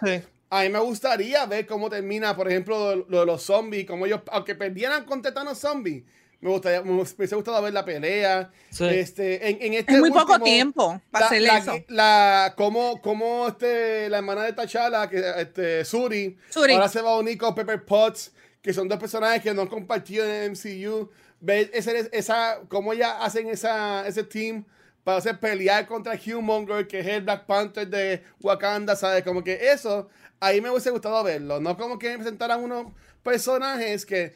A mí me gustaría ver cómo termina, por ejemplo, lo, de los zombies, como ellos, aunque perdieran con Tetanos Zombies, me gustaría, me hubiese gustado ver la pelea. Este, en, en este es muy poco tiempo para hacer eso. La, como, como este, la hermana de T'Challa, que este, Suri, ahora se va a unir con Pepper Potts, que son dos personajes que no han compartido en el MCU ver ese, esa, cómo ya hacen esa, ese team para hacer pelear contra Humonger, que es el Black Panther de Wakanda, ¿sabes? Como que eso, ahí me hubiese gustado verlo. No como que presentaran unos personajes que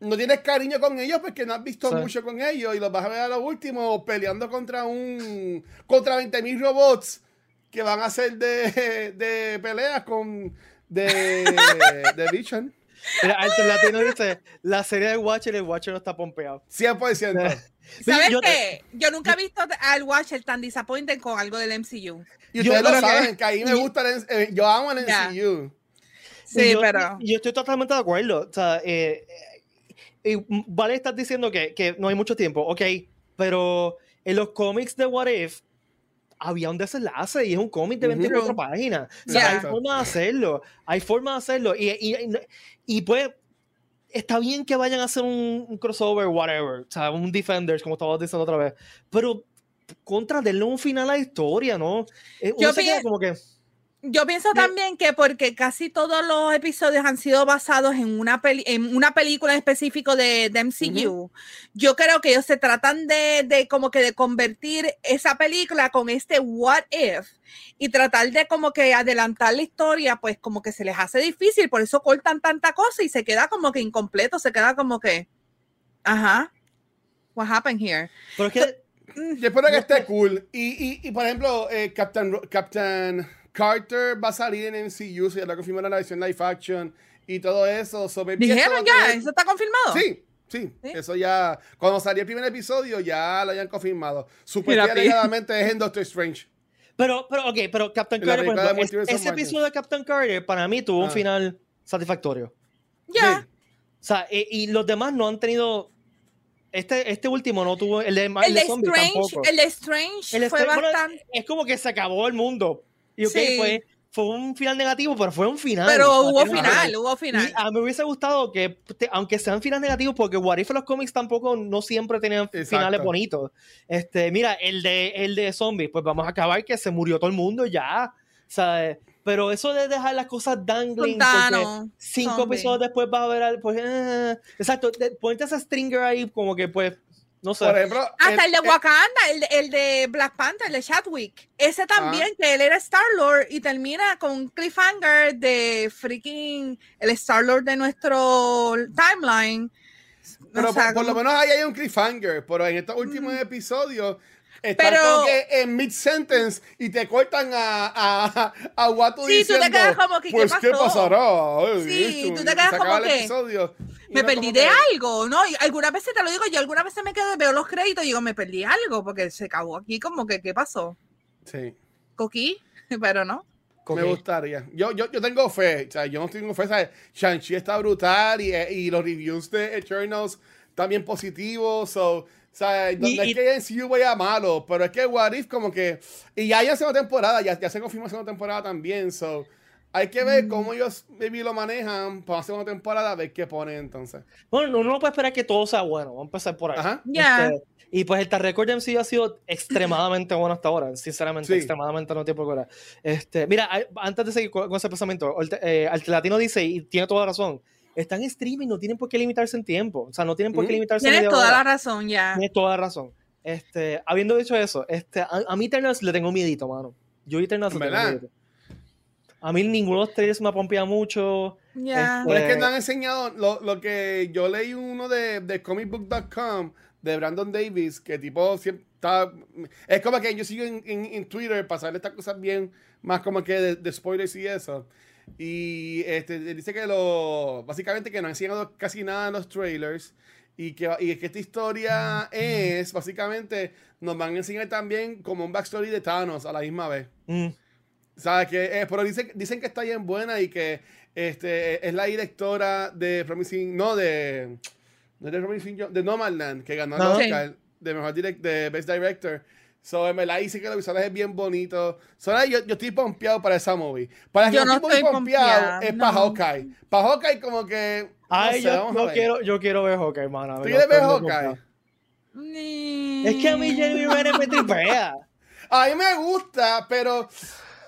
no tienes cariño con ellos porque no has visto mucho con ellos y los vas a ver a lo último peleando contra un contra 20.000 robots que van a ser de, de peleas con de, de Vision. Mira, Latino dice, la serie de Watcher, el Watcher no está pompeado. 100%. ¿Sabes qué? Yo nunca he visto al Watcher tan disappointed con algo del MCU. Y ustedes lo saben, que ahí me gusta, el, eh, yo amo el MCU. Sí, pero... Yo estoy totalmente de acuerdo. O sea, eh, eh, vale, estás diciendo que, que no hay mucho tiempo, ok, pero en los cómics de What If, había un desenlace y es un cómic de 24 páginas. O sea, hay forma de hacerlo. Hay forma de hacerlo. Y, y, y, pues, está bien que vayan a hacer un, crossover, whatever. O sea, un Defenders, como estabas diciendo otra vez. Pero, contra, denle un final a la historia, ¿no? Eh, Yo pienso como que yo pienso también que porque casi todos los episodios han sido basados en una, en una película en específico de, de MCU, yo creo que ellos se tratan de, de, como que de convertir esa película con este what if y tratar de como que adelantar la historia, pues como que se les hace difícil, por eso cortan tanta cosa y se queda como que incompleto, se queda como que, ajá, what happened here? Porque yo espero que esté cool. Y, y, y por ejemplo, eh, Captain, Captain Carter va a salir en MCU, ya lo confirmaron la versión live action y todo eso. Dijeron ya, eso está confirmado. Sí, sí, eso ya. Cuando salió el primer episodio, ya lo hayan confirmado. Supuestamente es en Doctor Strange. Pero, pero, ok, pero Captain Carter, ese episodio de Captain Carter para mí tuvo un ah. final satisfactorio. Ya. O sea, y, los demás no han tenido este, este último no tuvo el de, el, el de, Strange, el de Strange fue bastante. es como que se acabó el mundo. Y ok, fue, fue un final negativo, pero fue un final. Pero hubo final, hubo final. a mí me hubiese gustado que, aunque sean finales negativos, porque What If los cómics tampoco no siempre tenían finales bonitos. Este, mira, el de, el de zombies, pues vamos a acabar que se murió todo el mundo ya. ¿sabes? Pero eso de dejar las cosas dangling, porque cinco episodios después va a haber, pues, eh, exacto, ponte ese stringer ahí como que, pues, no sé. Por ejemplo, Hasta el, de Wakanda, el, el, de Black Panther, el de Chadwick. Ese también, ah. que él era Star-Lord y termina con un cliffhanger de freaking el Star-Lord de nuestro timeline. Pero por, lo menos ahí hay un cliffhanger, pero en estos últimos episodios están pero, que en mid-sentence y te cortan a, a, a Watu sí, diciendo, tú te quedas como que, pues, ¿qué, pasará? sí, tú te quedas como que me perdí de algo, ¿no? Y algunas veces te lo digo, yo algunas veces me quedo, veo los créditos y digo, me perdí algo porque se acabó aquí como que, ¿qué pasó? Sí. Coquí, (laughs) pero no. Me gustaría. Yo, yo, yo tengo fe, o sea, yo no tengo fe, ¿sabes? Shang-Chi está brutal y, y los reviews de Eternals también positivos, so o sea, no, es que en sí vaya malo, pero es que What If como que... Y ya hay segunda temporada, ya, ya se confirmó segunda temporada también, so... Hay que ver cómo mm. ellos maybe lo manejan para la segunda temporada, a ver qué ponen entonces. Bueno, uno no puede esperar que todo sea bueno. Vamos a empezar por ahí. Ajá. Ya. Este, y pues el Record MC ha sido extremadamente bueno hasta ahora. Sinceramente, extremadamente no tiempo que Este, mira, antes de seguir con, ese pensamiento, eh, Latino dice, y tiene toda la razón, están en streaming, no tienen por qué limitarse en tiempo. O sea, no tienen por qué limitarse en Tienes toda la razón, ya. Tienes toda la razón. Este, habiendo dicho eso, este, a, mí Eternals le tengo miedito, mano. Yo Eternals le tengo miedito. A mí ninguno de los trailers me ha pompeado mucho. Ya. Este... es que no han enseñado lo, lo, que yo leí uno de, de comicbook.com de Brandon Davis, que tipo siempre está... Es como que yo sigo en, en, Twitter para saber estas cosas bien, más como que de, spoilers y eso. Y este, dice que lo... Básicamente que no han enseñado casi nada en los trailers. Y que, y que esta historia es, básicamente, nos van a enseñar también como un backstory de Thanos a la misma vez. Mm. ¿Sabes? Que, eh, pero dicen, dicen que está bien buena y que este, es la directora de Promising, no, de, de Promising, de Nomadland, que ganó el Oscar de mejor direct, de Best Director. So, en verdad, dice que los visuales es bien bonito. So, yo, yo estoy pompeado para esa movie. Para yo no estoy pompeado es para Hawkeye. Para Hawkeye, como que. Ay, yo, yo quiero, yo quiero ver Hawkeye, mano. ¿Tú quieres ver Hawkeye? Es que a mí Jamie Renner me tripea. (laughs) A mí me gusta, pero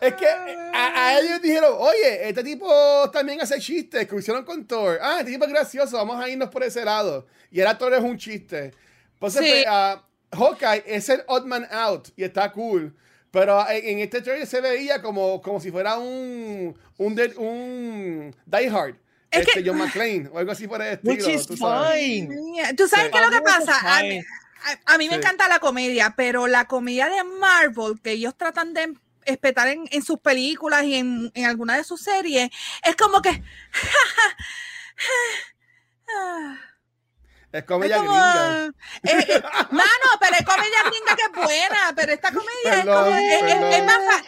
es que a, ellos dijeron, oye, este tipo también hace chistes que hicieron con Thor. Ah, este tipo es gracioso, vamos a irnos por ese lado. Y ahora Thor es un chiste. Pues sí. uh, Hawkeye es el odd man out y está cool. Pero en, este trailer se veía como, como si fuera un, un, un Die Hard. Es este, que, John McClane o algo así por el estilo. Which is ¿tú sabes? fine. ¿Tú sabes qué es lo que pasa? A, mí me encanta la comedia, pero la comedia de Marvel, que ellos tratan de espetar en, en sus películas y en, en alguna de sus series, es como que. (laughs) Es comedia gringa. Eh, eh, (laughs) mano, pero es comedia gringa que es buena, pero esta comedia es, como, es, más.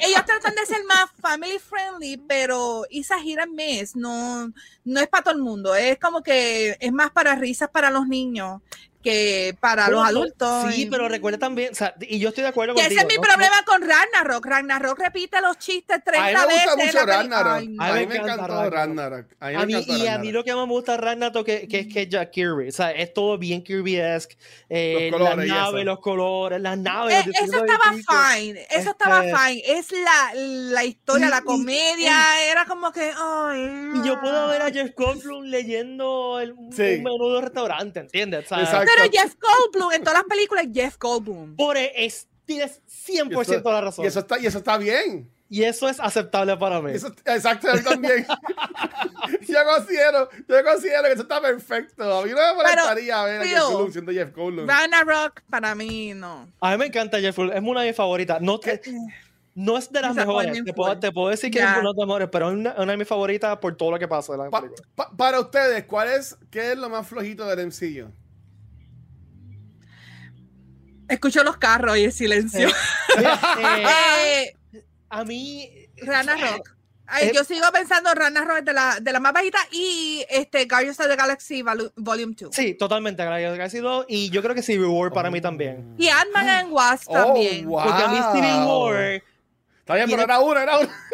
ellos tratan de ser más family friendly, pero esa gira mes no, no es para todo el mundo. Es como que es más para risas para los niños que para los adultos. Sí, pero recuerda también, o sea, y yo estoy de acuerdo con Ese es mi problema con Ragnarok. Ragnarok repite los chistes 30 veces. A mí me gusta mucho Ragnarok. a mí me, encantó Ragnarok. A mí, y a mí lo que más me gusta Ragnarok que, que es que Jack Kirby. O sea, es todo bien Kirby-esque. Eh, las naves, los colores, las naves. Eh, eso estaba fine. Eso estaba este fine. Es la, la historia, la comedia. era como que. Ay, y yo puedo ver a Jeff Goldblum leyendo el, un menú de restaurante, ¿entiendes? Exacto pero Jeff Goldblum, en todas las películas, Jeff Goldblum. Por eso, tienes 100% la razón. Y eso, está, y eso está bien. Y eso es aceptable para mí. Eso, exacto, yo también. (laughs) yo, considero, yo considero que eso está perfecto. A mí no me molestaría ver a Jeff Goldblum siendo Jeff Goldblum. Rock, para mí, no. A mí me encanta Jeff Goldblum. Es una de mis favoritas. No, que, no es de las mejores. Te puedo, te puedo, decir que es una de las mejores, pero es una, de mis favoritas por todo lo que pasa. la para ustedes, ¿cuál es, ¿qué es lo más flojito del MCU? Escucho los carros y el silencio. (laughs) Eh, eh, a mí. Rana Rock. Ay, yo sigo pensando Rana Rock de la, de la más bajita y este Guardians of the Galaxy Volume 2. Sí, totalmente. Guardians of the Galaxy 2 y yo creo que Civil War para mí también. Y Ant-Man and Wasp oh, también. Porque a mí Civil War. Está bien, pero era una, era una.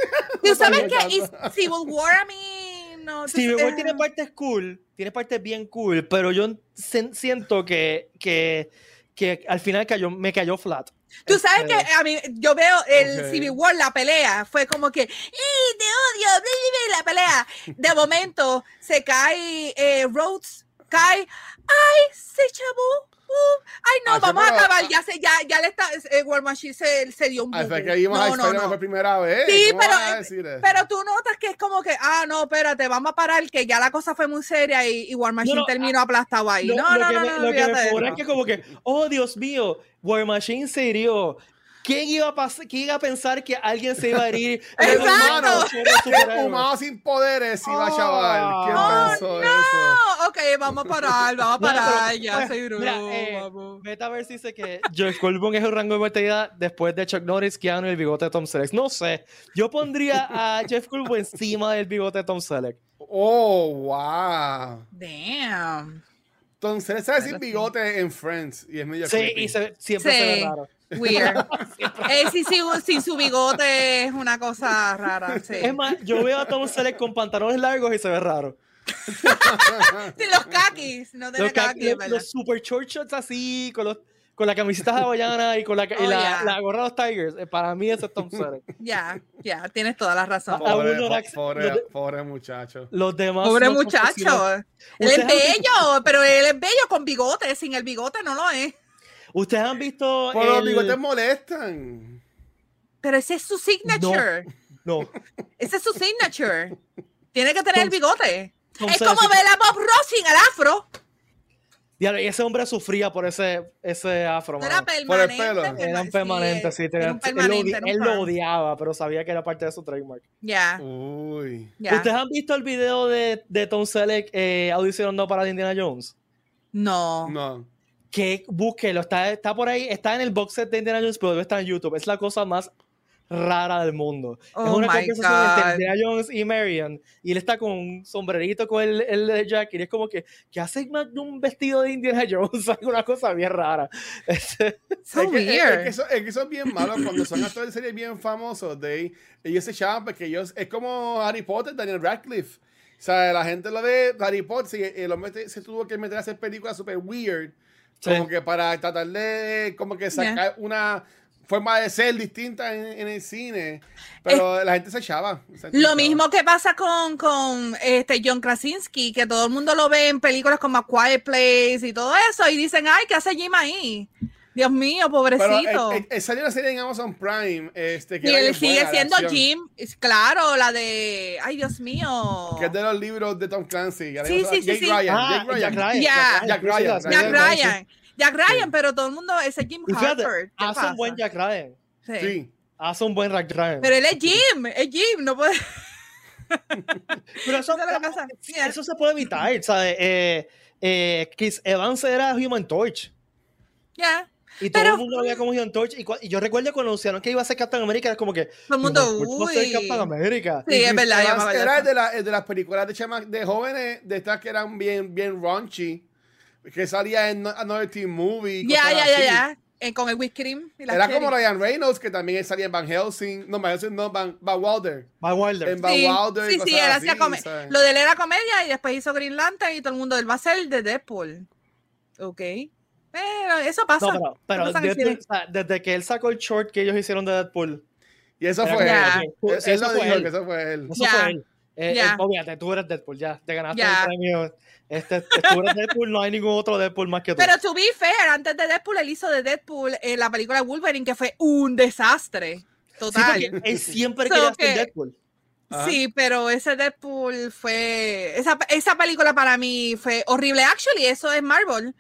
¿Tú sabes que Civil War a mí no? Civil War tiene partes cool, tiene partes bien cool, pero yo siento que, que que al final cayó, me cayó flat. Tú sabes que este, a mí, yo veo el Civil War, la pelea, fue como que, ¡y te odio! La pelea. De momento se cae eh, Rhodes, cae, ¡ay! Se chavó ay, no, vamos a acabar. Ya, se, ya, ya le está. Eh, War Machine se, se, dio un boom. Hasta que íbamos no, a no, no. por primera vez. Sí, pero, pero tú notas que es como que, ah, no, espérate, vamos a parar, que ya la cosa fue muy seria y, y War Machine terminó aplastado ahí. no, no, no, no, Lo que me es que, como que, oh, Dios mío, War Machine se hirió. ¿Quién iba, a ¿Quién iba a pensar que alguien se iba a herir? (laughs) Exacto. (laughs) Fumado sin poderes iba oh, chaval. ¿Quién oh, pensó no. eso? Ok, vamos a parar, vamos a parar. ya se iró. Eh, Metaverse dice que Jeff Goldblum es el rango de mortalidad después de Chuck Norris, Keanu y el bigote de Tom Selleck. No sé. Yo pondría a Jeff Goldblum encima del bigote de Tom Selleck. Oh, wow. Damn. Tom Selleck sabe decir bigote en Friends y es medio Sí, y se, siempre se ve raro. Weird. (laughs) eh, sí, sí, sin su bigote es una cosa rara. Sí. Es más, yo veo a Tom Selleck con pantalones largos y se ve raro. (laughs) sí, los kakis, no tiene kakis, los, los super short shorts así, con los con la camiseta hawaiana y con la, y la, oh, la, gorra de los Tigers. Eh, para mí eso es Tom Selleck. (laughs) Ya, ya, tienes toda la razón. Pobre, pobre, pobre, muchacho. Los demás. Pobre muchacho. Él es bello, pero él es bello con bigote. Sin el bigote no lo es. Ustedes han visto. Por los bigotes molestan. Pero ese es su signature. No. Ese es su signature. Tiene que tener el bigote. es como ver a Bob Ross sin el afro. Y ese hombre sufría por ese, ese afro. Era permanente. Por el pelo. Era permanente, sí. él, lo, odiaba, pero sabía que era parte de su trademark. Ya. Uy. ¿Ustedes han visto el video de, de Tom Selleck eh, audicionando para Indiana Jones? No. No. Que búsquelo, está, está por ahí, está en el box set de Indiana Jones, pero debe estar en YouTube. Es la cosa más rara del mundo. es oh una conversación entre Indiana Jones y Marion y él está con un sombrerito con el, el Jack y es como que, ¿qué hace un vestido de Indiana Jones? (laughs) una cosa bien rara. (laughs) Este, so es, que, es, que eso, es, bien malo cuando son (laughs) actores de series bien famosos. De, ellos se echaban porque ellos, es como Harry Potter, Daniel Radcliffe. O sea, la gente lo ve Harry Potter, el hombre se tuvo que meter a hacer películas super weird. Como que para tratar de como que sacar una forma de ser distinta en, el cine, pero la gente se echaba. lo mismo que pasa con, con este John Krasinski, que todo el mundo lo ve en películas como A Quiet Place y todo eso, y dicen, ay, ¿qué hace Jim ahí? Dios mío, pobrecito. Pero, salió una serie en Amazon Prime. Este, que y él sigue siendo Jim. Claro, la de. Ay, Dios mío. Que es de los libros de Tom Clancy. Sí, sí, sí, sí. Ryan, ah, Jack Ryan. Jack Ryan. Jack Ryan. Jack Ryan, pero todo el mundo. Ese Jim Harper. Hace un buen Jack Ryan. Sí. Hace un buen Jack Ryan. Pero él es Jim. Es Jim. No puede. (laughs) pero eso, eso se puede evitar. ¿sabes? Eh, eh, Chris Evans era Human Torch. Ya. Y todo el mundo lo veía como Human Torch. Y, yo recuerdo cuando anunciaron que iba a ser Captain America, era como que. Todo el mundo. Uy. ser Captain America. Sí, es verdad. Era de, la, de, las películas de, chama, de jóvenes, de estas que eran bien, bien raunchy. Que salía en Another Team Movie. Ya, ya, ya, ya. Con el whipped cream. Era como Ryan Reynolds, que también salía en Van Helsing. No, Van Helsing, no, Van, Van Wilder. Van Wilder. En Van sí, Wilder. Sí, sí, él hacía comedia. Lo de él era comedia y después hizo Green Lantern y todo el mundo, él va a ser de Deadpool. Ok. Pero eso pasa. No, pero, desde, que él sacó el short que ellos hicieron de Deadpool. Y eso fue él. Eso, dijo que eso fue él. Eso fue él. Eh, eh, obviamente, tú eres Deadpool, ya. Te ganaste el premio. Este, tú eres Deadpool, no hay ningún otro Deadpool más que tú. Pero to be fair, antes de Deadpool, él hizo de Deadpool en la película Wolverine, que fue un desastre. Total. Sí, él siempre quería ser Deadpool. Sí, pero ese Deadpool fue. Esa, esa película para mí fue horrible. Actually, eso es Marvel.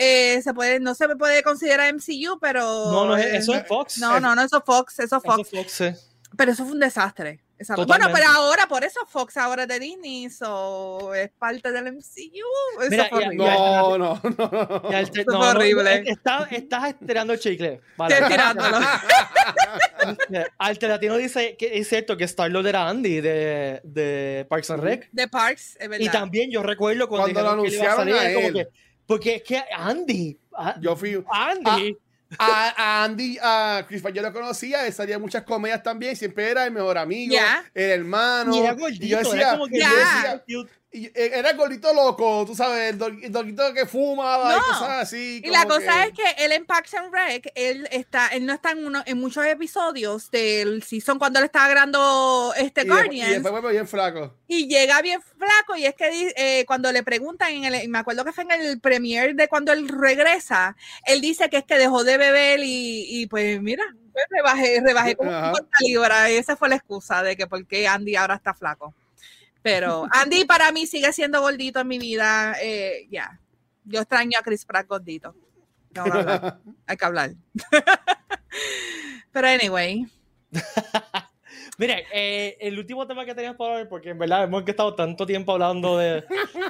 Eh, se puede, no se puede considerar MCU, pero. No, no, eso es Fox. No, no, no, eso es Fox, eso es Fox. Eso es Fox sí. Pero eso fue un desastre. Bueno, pero ahora, por eso Fox ahora es de Disney, so, es parte del MCU. Eso Mira, horrible. no, no, no, Eso horrible. estás, estirando el chicle. Vale. Estoy estirándolo. (laughs) Alteratino dice que es cierto que Star-Lord era Andy de, de Parks and Rec. De Parks, es verdad. Y también yo recuerdo cuando, cuando lo anunciaron que a, él. Como que, porque es que Andy. Yo fui. Andy. A, Andy, a Chris yo lo conocía, él salía muchas comedias también, siempre era el mejor amigo, el hermano. Y, era gordito, yo decía, era como que y era el gordito loco, tú sabes, el, gordito que fumaba y cosas así. Y la cosa es que él en Parks and Rec, él está, él no está en uno, en muchos episodios del season cuando él estaba grabando este y Guardians. y después bien flaco. Y llega bien flaco, y es que eh, cuando le preguntan en el, me acuerdo que fue en el premier de cuando él regresa, él dice que es que dejó de beber y, y pues mira, pues rebajé, rebajé como un libra. Y esa fue la excusa de que por qué Andy ahora está flaco. Pero Andy para mí sigue siendo gordito en mi vida. Eh, ya. Yo extraño a Chris Pratt gordito. No, no, (laughs) Hay que hablar. Pero anyway. (laughs) Mire, eh, el último tema que teníamos para ver, porque en verdad hemos estado tanto tiempo hablando de,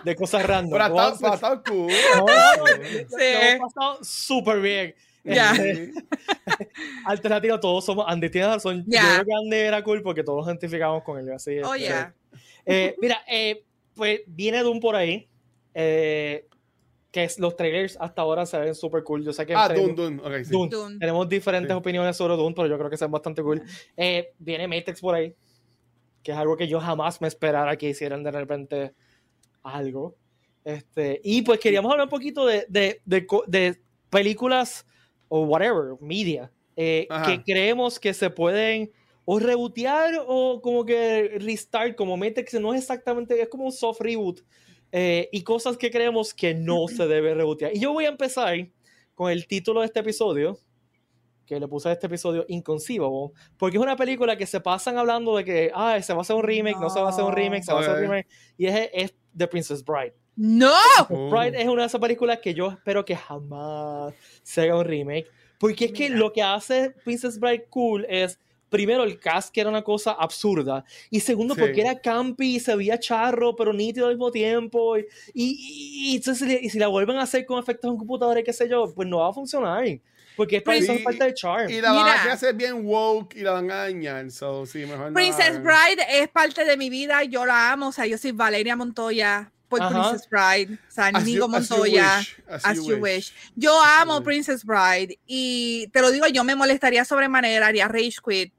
de cosas random. Pero ha estado cool. (laughs) sí. hemos pasado súper bien. Ya. Este, alternativo, todos somos. Andy tiene razón. Yo creo que Andy era cool porque todos nos identificamos con él. Así, oh, este, eh, mira, eh, pues viene Doom por ahí. Eh, que es, los trailers hasta ahora se ven súper cool. Yo sé que ah, Doom, Doom. Okay, sí. Doom. Tenemos diferentes opiniones sobre Doom, pero yo creo que se ven bastante cool. viene Matrix por ahí, que es algo que yo jamás me esperara que hicieran de repente algo. Este, y pues queríamos hablar un poquito de, de, de, de películas o whatever, media, que creemos que se pueden o rebotear o como que restart, como Matrix no es exactamente, es como un soft reboot eh, y cosas que creemos que no (laughs) se debe rebotear. Y yo voy a empezar con el título de este episodio, que le puse a este episodio Inconceivable, porque es una película que se pasan hablando de que ah, se va a hacer un remake, no, se va a hacer un remake, se va a hacer un remake, y es, es The Princess Bride. No. Bride es una de esas películas que yo espero que jamás se haga un remake. Porque es que lo que hace Princess Bride cool es primero, el cast que era una cosa absurda. Y segundo, porque era campi y se veía charro, pero nítido al mismo tiempo. Y, y, entonces, y si la vuelven a hacer con efectos en computadora y qué sé yo, pues no va a funcionar. Porque es eso falta de charm. Y la van a hacer bien woke y la van a dañar. So, sí, mejor Princess Bride es parte de mi vida. Yo la amo. O sea, yo soy Valeria Montoya por Princess Bride. O sea, Nigo Montoya. As, you, wish. Yo amo Princess Bride. Y te lo digo, yo me molestaría sobremanera, haría rage quit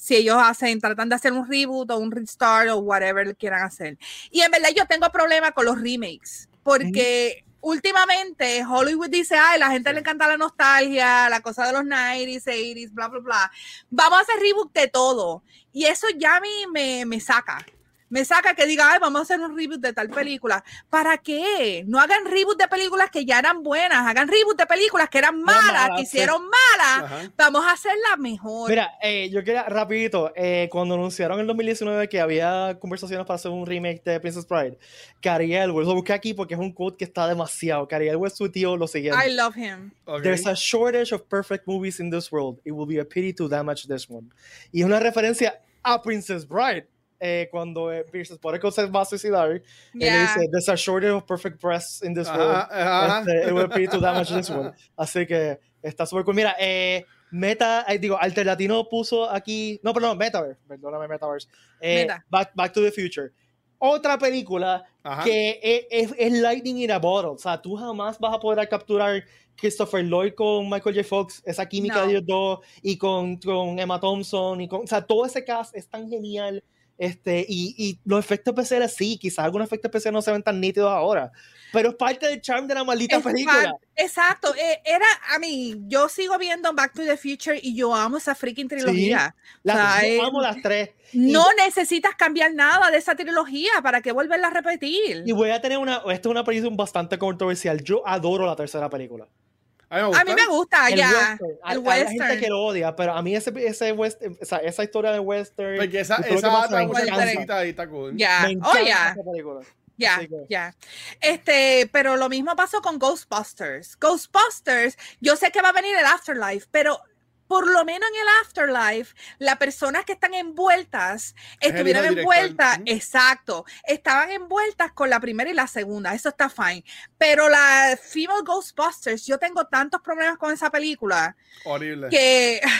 si ellos hacen, tratan de hacer un reboot o un restart o whatever quieran hacer. Y en verdad yo tengo problema con los remakes, porque últimamente Hollywood dice, ay, la gente le encanta la nostalgia, la cosa de los 90s, 80s, bla, bla, bla. Vamos a hacer reboot de todo. Y eso ya a mí me, me saca me saca que diga, ay, vamos a hacer un reboot de tal película. ¿Para qué? No hagan reboot de películas que ya eran buenas, hagan reboot de películas que eran malas, que hicieron malas. Vamos a hacerla mejor. Mira, eh, yo quería, rapidito, eh, cuando anunciaron en el 2019 que había conversaciones para hacer un remake de Princess Bride, Cary Elwes, lo busqué aquí porque es un quote que está demasiado. Cary Elwes su tío lo siguiente. I love him. There's a shortage of perfect movies in this world. It will be a pity to damage this one. Y es una referencia a Princess Bride eh, cuando eh, Pierce Spotico se va a suicidar, yeah. él dice, there's a shortage of perfect breasts in this world. Uh Este, it will be to damage this one. Así que está súper cool. Mira, eh, Meta, eh, digo, Alterlatino puso aquí, no, perdón, Metaverse, perdóname, Metaverse. Eh, Meta. Back, Back to the Future. Otra película Ajá. que es, es, es, Lightning in a Bottle. O sea, tú jamás vas a poder capturar Christopher Lloyd con Michael J. Fox, esa química no. de ellos dos, y con, con Emma Thompson, y con, o sea, todo ese cast es tan genial este, y, y, los efectos especiales sí, quizás algunos efectos especiales no se ven tan nítidos ahora, pero es parte del charm de la maldita es película. exacto, eh, era, a mí, yo sigo viendo Back to the Future y yo amo esa freaking trilogía. Sí, las, o sea, yo amo las tres. No y, necesitas cambiar nada de esa trilogía para que volverla a repetir. Y voy a tener una, esta es una película bastante controversial, yo adoro la tercera película. A mí me gusta, el ya. Western. El western. Hay gente que lo odia, pero a mí ese, ese west, esa, esa historia de western. Porque esa, esa otra musicalcita ahí está cool. Ya, oh, ya. Ya, ya. Este, pero lo mismo pasó con Ghostbusters. Ghostbusters, yo sé que va a venir el Afterlife, pero por lo menos en el afterlife, las personas que están envueltas estuvieron envueltas, exacto, estaban envueltas con la primera y la segunda, eso está fine. Pero la Female Ghostbusters, yo tengo tantos problemas con esa película. Horrible. Que. (sighs)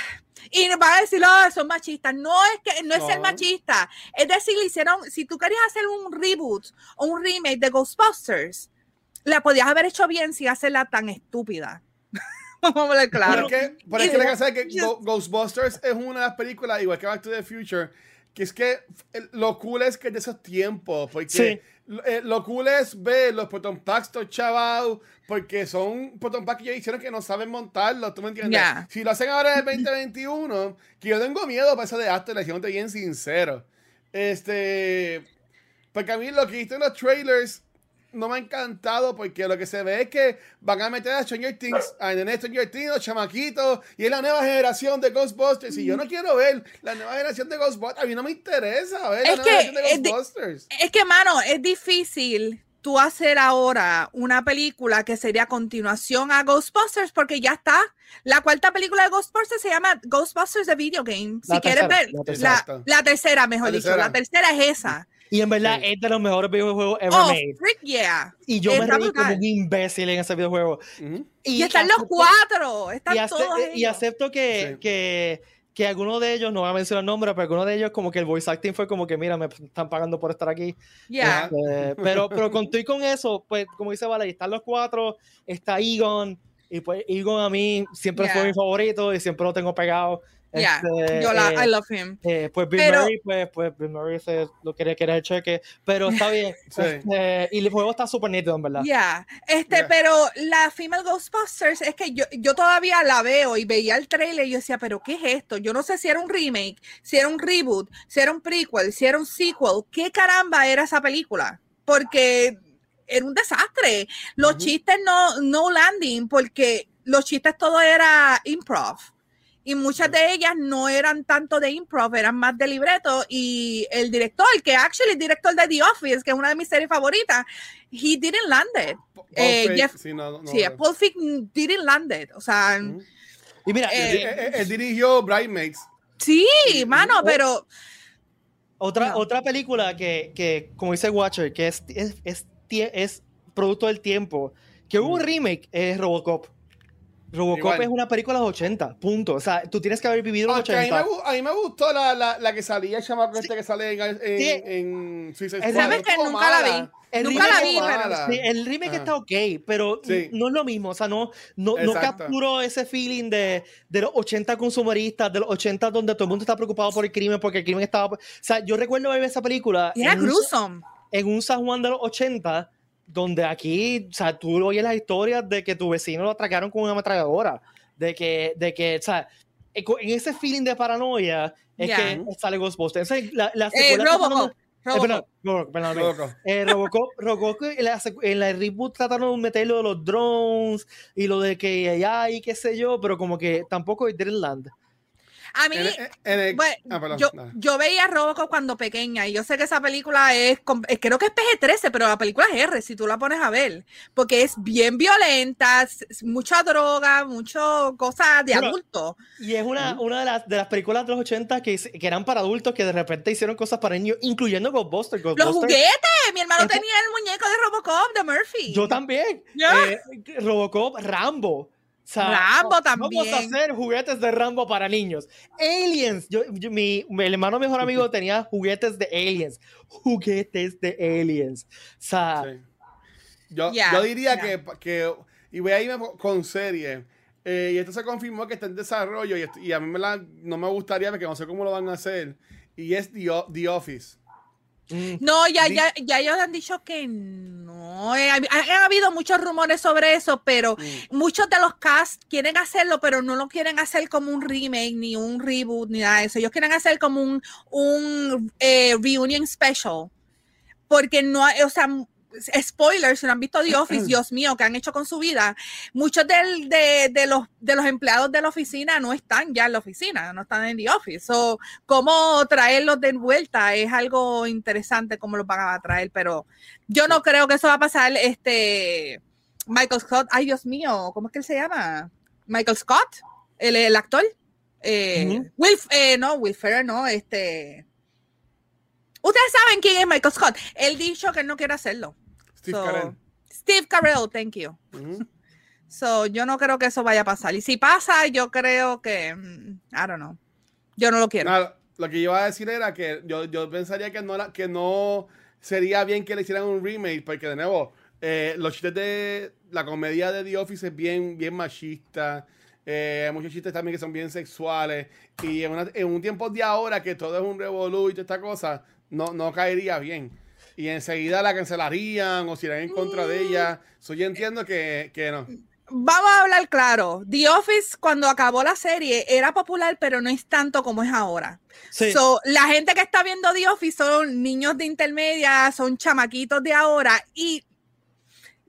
Y van a decir, oh, son machistas. No es que no es ser machista. Es decir, le hicieron, si tú querías hacer un reboot o un remake de Ghostbusters, la podías haber hecho bien sin hacerla tan estúpida. (laughs) Vamos a hablar claro. Porque, por es que la cosa que Ghostbusters es una de las películas, igual que Back to the Future, que es que lo cool es que es de esos tiempos, porque sí. lo, eh, lo, cool es ver los proton packs chaval, porque son proton packs que ya hicieron que no saben montarlos, ¿tú me entiendes? Yeah. Si lo hacen ahora en el 2021, que yo tengo miedo para eso de After, le bien sincero. Este, porque a mí lo que viste en los trailers no me ha encantado porque lo que se ve es que van a meter a Stranger Things, a Nene Stranger Things, los chamaquitos, y es la nueva generación de Ghostbusters. Y yo no quiero ver la nueva generación de Ghostbusters, a mí no me interesa ver es la que, nueva generación de Ghostbusters. Es, es que, mano, es difícil tú hacer ahora una película que sería continuación a Ghostbusters porque ya está. La cuarta película de Ghostbusters se llama Ghostbusters The Video Game. Si quieres ver, la tercera, la, la tercera mejor la dicho, tercera. la tercera es esa. Y en verdad sí. es de los mejores videojuegos ever oh, made. Freak yeah. Y yo Está me reí como un imbécil en ese videojuego. Uh -huh. y, y, están acepto, los cuatro. Están y, ace todos y acepto que, sí. que, que algunos de ellos, no voy a mencionar nombres, pero algunos de ellos como que el voice acting fue como que, mira, me están pagando por estar aquí. Yeah. Este, (laughs) pero, pero con, y con eso, pues como dice Valerie, están los cuatro, está Egon, y pues Egon a mí siempre yeah. fue mi favorito y siempre lo tengo pegado. Yeah, este, yo la, eh, I love him. Eh, pues Bill pero, Murray, pues, pues Bill Murray se lo quería querer el cheque, pero está (laughs) bien. sí. este, y el juego está súper nítido, en verdad. Yeah. Este, yeah. pero la Female Ghostbusters es que yo, yo todavía la veo y veía el trailer y yo decía, pero ¿qué es esto? Yo no sé si era un remake, si era un reboot, si era un prequel, si era un sequel. ¿Qué caramba era esa película? Porque era un desastre. Los uh -huh. chistes no, no landing, porque los chistes todo era improv y muchas de ellas no eran tanto de improv, eran más de libreto y el director, que actually el director de The Office, que es una de mis series favoritas, he didn't land it. Eh, Jeff, sí, no, sí Paul Fick didn't land it, o sea... Y mira, eh, él, dirigió Bridesmaids. Sí, mano, pero... Otra, otra película que, que, como dice Watcher, que es, es, es, es producto del tiempo, que hubo un remake, es Robocop. Robocop es una película de los 80, punto. O sea, tú tienes que haber vivido los 80. A mí, me, gustó la, la, la, que salía, el chamaco este que sale en, en, en ¿Sabes que nunca la vi? El nunca la vi, pero... Sí, el remake está ok, pero no es lo mismo. O sea, no, no, no capturó ese feeling de, de los 80 consumeristas, de los 80 donde todo el mundo está preocupado por el crimen, porque el crimen estaba... O sea, yo recuerdo ver esa película... Era gruesome. En un San Juan de los 80 donde aquí, o sea, tú oyes las historias de que tu vecino lo atracaron con una ametralladora, de que, de que, o sea, en ese feeling de paranoia es que sale Ghostbusters. la, la eh, Robocop. Robocop. Eh, Robocop, Robocop en, la, en la reboot trataron de meterlo de los drones y lo de que allá y qué sé yo, pero como que tampoco es Dreamland. A mí, ah, yo, yo, veía Robocop cuando pequeña y yo sé que esa película es, creo que es PG-13, pero la película es R si tú la pones a ver, porque es bien violenta, mucha droga, mucho cosas de adultos. Y es una, una de, las, de las películas de los 80 que, que eran para adultos que de repente hicieron cosas para niños, incluyendo Ghostbusters. Los juguetes, mi hermano tenía el muñeco de Robocop de Murphy. Yo también. Eh, Robocop, Rambo. Rambo también. Vamos a hacer juguetes de Rambo para niños. Aliens. Yo, mi, hermano mejor amigo (laughs) tenía juguetes de aliens. Juguetes de aliens. O sea, yo, yo, diría que, que, y voy a irme con serie. Eh, y esto se confirmó que está en desarrollo y, y a mí me la, no me gustaría porque no sé cómo lo van a hacer. Y es The, The Office. Mm. No, ya, ya, ya ellos han dicho que no. Eh, ha, habido muchos rumores sobre eso, pero mm. muchos de los cast quieren hacerlo, pero no lo quieren hacer como un remake, ni un reboot, ni nada de eso. Ellos quieren hacer como un, un eh, reunion special. Porque no, o sea, spoilers, si no han visto The Office, Dios mío, que han hecho con su vida, muchos de, los, de los empleados de la oficina no están ya en la oficina, no están en The Office. So, cómo traerlos de vuelta es algo interesante, cómo los van a traer, pero yo no creo que eso va a pasar. Este Michael Scott, ay Dios mío, ¿cómo es que él se llama? Michael Scott, el, actor. Eh, Will, eh, no, Will Ferrer, no, este. Ustedes saben quién es Michael Scott. Él dijo que él no quiere hacerlo. Steve Carell. Steve Carell, thank you. So, yo no creo que eso vaya a pasar. Y si pasa, yo creo que, mm, I don't know. Yo no lo quiero. lo que yo iba a decir era que yo, yo pensaría que no, que no sería bien que le hicieran un remake, porque de nuevo, eh, los chistes de la comedia de The Office es bien, bien machista. Eh, hay muchos chistes también que son bien sexuales. Y en, en un tiempo de ahora que todo es un revolú y toda esta cosa, no, no caería bien. Y enseguida la cancelarían o si irán en contra de ella. So, yo entiendo que, que no. Vamos a hablar claro. The Office, cuando acabó la serie, era popular, pero no es tanto como es ahora. So, la gente que está viendo The Office son niños de intermedia, son chamaquitos de ahora. Y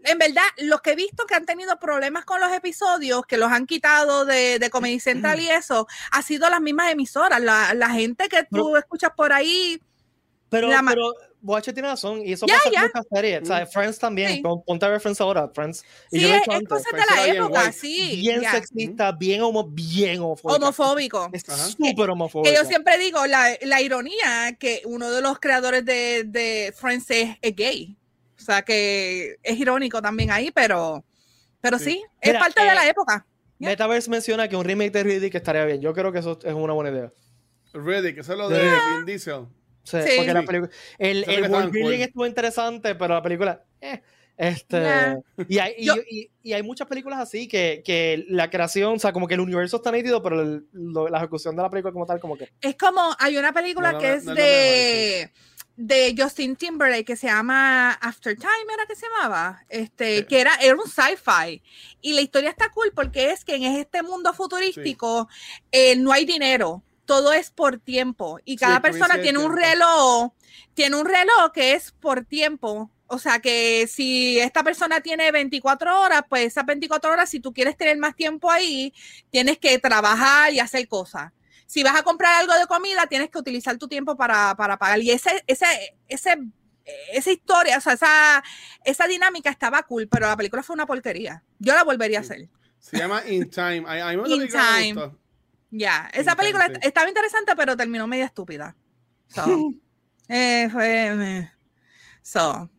en verdad, los que he visto que han tenido problemas con los episodios, que los han quitado de, de Comedy Central y eso, ha sido las mismas emisoras. La, la gente que tú escuchas por ahí pero, pero Boache tiene razón, y eso pasa con muchas series. O Friends también, ponte a ver Friends ahora, Friends. Y sí, yo es, es cosas de la época, sí. Bien sexista, bien, homo, bien homofóbico. Homofóbico. Es súper homofóbico. Que yo siempre digo, la, la, ironía que uno de los creadores de, de Friends es, gay. O sea, que es irónico también ahí, pero, pero sí, es parte de la eh, época. Metaverse menciona que un remake de Riddick estaría bien. Yo creo que eso es una buena idea. Riddick, eso es lo de Vin Diesel. Sí, porque la película. El, el world building estuvo interesante, pero la película. Eh, este, y, hay, y, y, hay muchas películas así que, que, la creación, o sea, como que el universo está nítido, pero la ejecución de la película como tal, como que. Es como, hay una película que es de, de Justin Timberlake que se llama After Time, ¿era que se llamaba? Este, que era, era un sci-fi. Y la historia está cool porque es que en este mundo futurístico eh, no hay dinero todo es por tiempo y cada persona tiene un reloj, tiene un reloj que es por tiempo. O sea que si esta persona tiene 24 horas, pues esas 24 horas, si tú quieres tener más tiempo ahí, tienes que trabajar y hacer cosas. Si vas a comprar algo de comida, tienes que utilizar tu tiempo para, para pagar. Y ese, ese, ese, esa historia, o sea, esa, esa dinámica estaba cool, pero la película fue una porquería. Yo la volvería a hacer. Se llama In Time. In Time. Ya, esa película estaba interesante, pero terminó media estúpida. So, (laughs) eh, fue. So,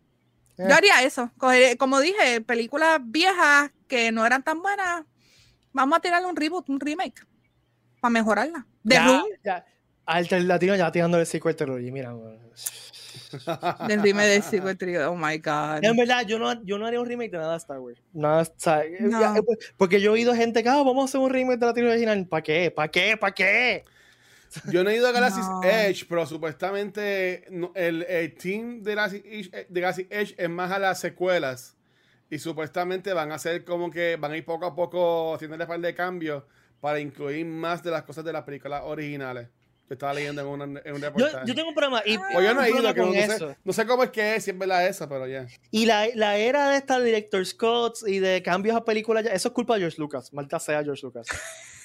yo eh. haría eso. como dije, películas viejas que no eran tan buenas, vamos a tirarle un reboot, un remake, para mejorarla. De ya, ya. Alternativo ya tirando el sequel trilogy, mira. Del remake de sequel trilogy, oh my god. En verdad, yo no, yo no haría un remake de nada de Star Wars. Nada, eh, pues, porque yo he oído gente que, ah, vamos a hacer un remake de la trilogía original. ¿Para qué? ¿Para qué? ¿Para qué? Yo no he ido a Galaxy's Edge, pero supuestamente el, team de Galaxy, Edge, de Galaxy Edge es más a las secuelas. Y supuestamente van a hacer como que van a ir poco a poco haciéndole par de cambios para incluir más de las cosas de las películas originales. Que estaba leyendo en, un reportaje. Yo, tengo un problema. Y, o yo no he ido, que no, sé, no, sé, cómo es que es, si es verdad esa, pero ya. Y la, la, era de esta director Scott y de cambios a películas, eso es culpa de George Lucas. Malta sea George Lucas.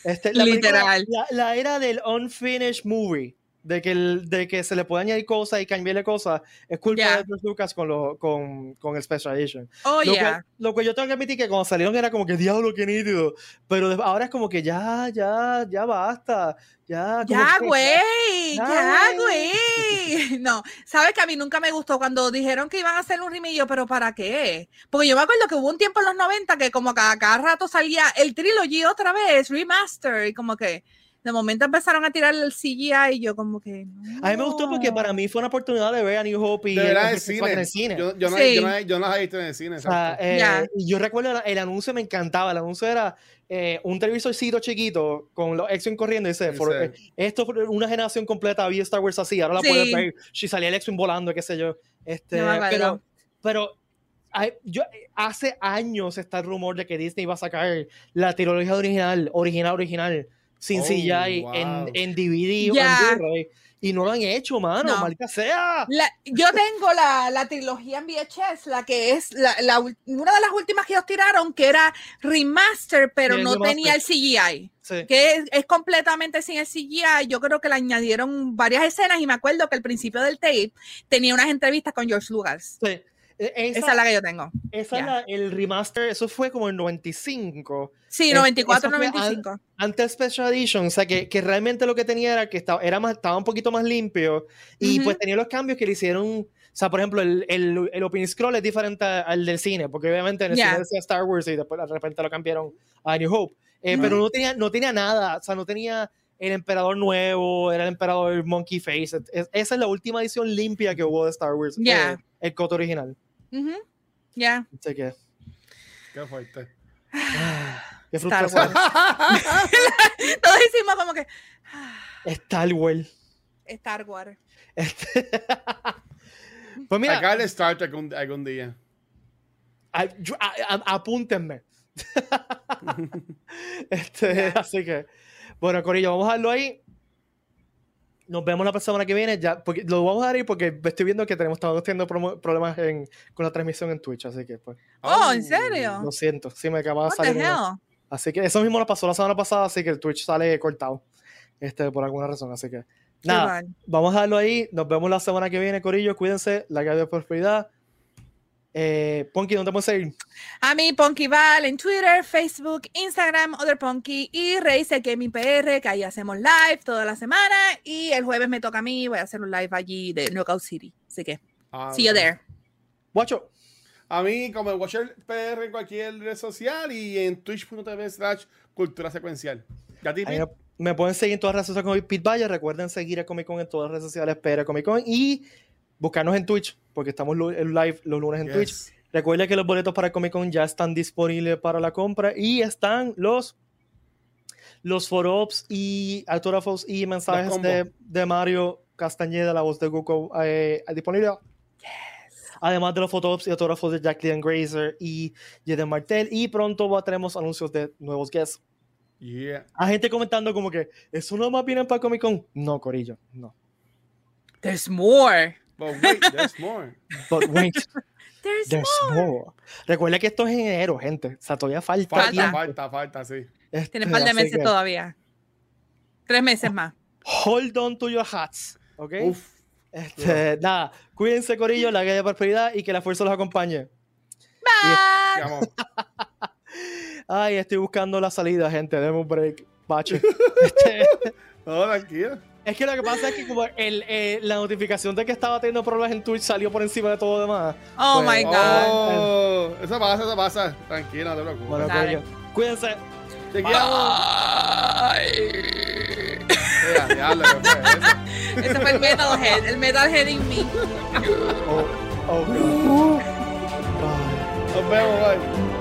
Este, Literal. la, era del unfinished movie, de que, el, de que se le puede añadir cosas y cambiarle cosas, es culpa de George Lucas con, lo, con, con el Special Edition. Oh, lo, que, lo que yo tengo que admitir que cuando salieron era como que diablo, qué nítido. Pero ahora es como que ya, ya, ya basta. Ya, ya, güey, ya, güey. (laughs) No, sabes que a mí nunca me gustó cuando dijeron que iban a hacer un remillo, pero ¿para qué? Porque yo me acuerdo que hubo un tiempo en los 90 que como cada, cada rato salía el trilogy otra vez, remaster, y como que de momento empezaron a tirar el CGI y yo como que... A mí me gustó porque para mí fue una oportunidad de ver a New Hope y de ver el, cine. en el cine. Yo, yo, no, yo, no, yo, no, las he visto en el cine. Eh, y yo recuerdo el, anuncio me encantaba. El anuncio era eh, un televisorcito chiquito con los X-Wing corriendo y dice, eh, esto fue una generación completa había Star Wars así, ahora la puedes ver. Si salía el X-Wing volando, qué sé yo. Este, pero, pero yo, hace años está el rumor de que Disney iba a sacar la trilogía original, original, original sin oh, CGI en, en, DVD o en Blu-ray. Y no lo han hecho, mano, no. sea. yo tengo la, la, trilogía en VHS, la que es la, la, una de las últimas que ellos tiraron, que era remaster, pero no tenía el CGI. Que es, es, completamente sin el CGI. Yo creo que le añadieron varias escenas y me acuerdo que al principio del tape tenía unas entrevistas con George Lucas. Sí. E, esa, es la que yo tengo. Esa es la, el remaster, eso fue como en 95. Sí, 94, 95. antes Special Edition, o sea, que, que, realmente lo que tenía era que estaba, era más, estaba un poquito más limpio y pues tenía los cambios que le hicieron. O sea, por ejemplo, el, el, el opening scroll es diferente al del cine, porque obviamente en el cine decía Star Wars y después de repente lo cambiaron a New Hope. Eh, pero no tenía, no tenía nada, o sea, no tenía el emperador nuevo, era el emperador Monkey Face. esa es la última edición limpia que hubo de Star Wars, eh, el coto original. Ya. Sé qué. Qué fuerte. (sighs) Qué frustración. (laughs) Todos hicimos como que. (sighs) Star Wars. Star Wars. Este... (laughs) pues mira. Acá el Star Trek algún, día. apúntenme. (laughs) este, Así que. Bueno, Corillo, vamos a dejarlo ahí nos vemos la semana que viene. Ya, porque lo vamos a dar ahí porque estoy viendo que tenemos, estamos teniendo problemas en, con la transmisión en Twitch, así que pues. Oh, ¿en serio? Lo siento, sí me acaba de salir. Así que eso mismo lo pasó la semana pasada, así que el Twitch sale cortado. Este, por alguna razón, así que. Nada, vamos a darlo ahí. Nos vemos la semana que viene, Corillo. Cuídense. La que de prosperidad. Eh, Ponky, ¿dónde podemos seguir? A mí, Ponky Val en Twitter, Facebook, Instagram, Other Ponky y Race Gaming PR, que ahí hacemos live toda la semana. Y el jueves me toca a mí, voy a hacer un live allí de Knockout City. Así que, ah, see you there. Guacho. A mí, como el Watcher PR en cualquier red social y en twitch.tv slash cultura secuencial. me pueden seguir en todas las redes sociales como Pete Valle. Recuerden seguir a Comic Con en todas las redes sociales PR Comic Con. Y buscarnos en Twitch, porque estamos en live los lunes en Twitch. Recuerda que los boletos para Comic Con ya están disponibles para la compra y están los los forops y autógrafos y mensajes de, de, Mario Castañeda, la voz de Goku, eh, disponibles. Además de los fotops y autógrafos de Jacqueline Grazer y Jeden Martel. Y pronto tenemos anuncios de nuevos guests. Yeah. Hay gente comentando como que, ¿eso no más viene para Comic Con? No, Corillo, no. There's more. But wait, there's more. (laughs) But wait. (laughs) There's, more. Recuerda que esto es enero, gente. O sea, todavía falta. Falta, falta, falta, sí. Este, Tiene un par de meses todavía. Tres meses más. Hold on to your hats. ¿Ok? Uf. Este, nada, cuídense, Corillo, la de prosperidad y que la fuerza los acompañe. Bye. (laughs) Ay, estoy buscando la salida, gente. Demos un break. Bache. este, no, tranquilo. Es que lo que pasa es que como el, eh, la notificación de que estaba teniendo problemas en Twitch salió por encima de todo lo demás. Oh pues, my God. Oh, eso pasa, eso pasa. Tranquilo, no te preocupes. Bueno, Dale. cuídense. Chequeamos. (laughs) Ese fue el Metalhead, el Metalhead en mí. Oh, oh God. Bye. Nos vemos, bye.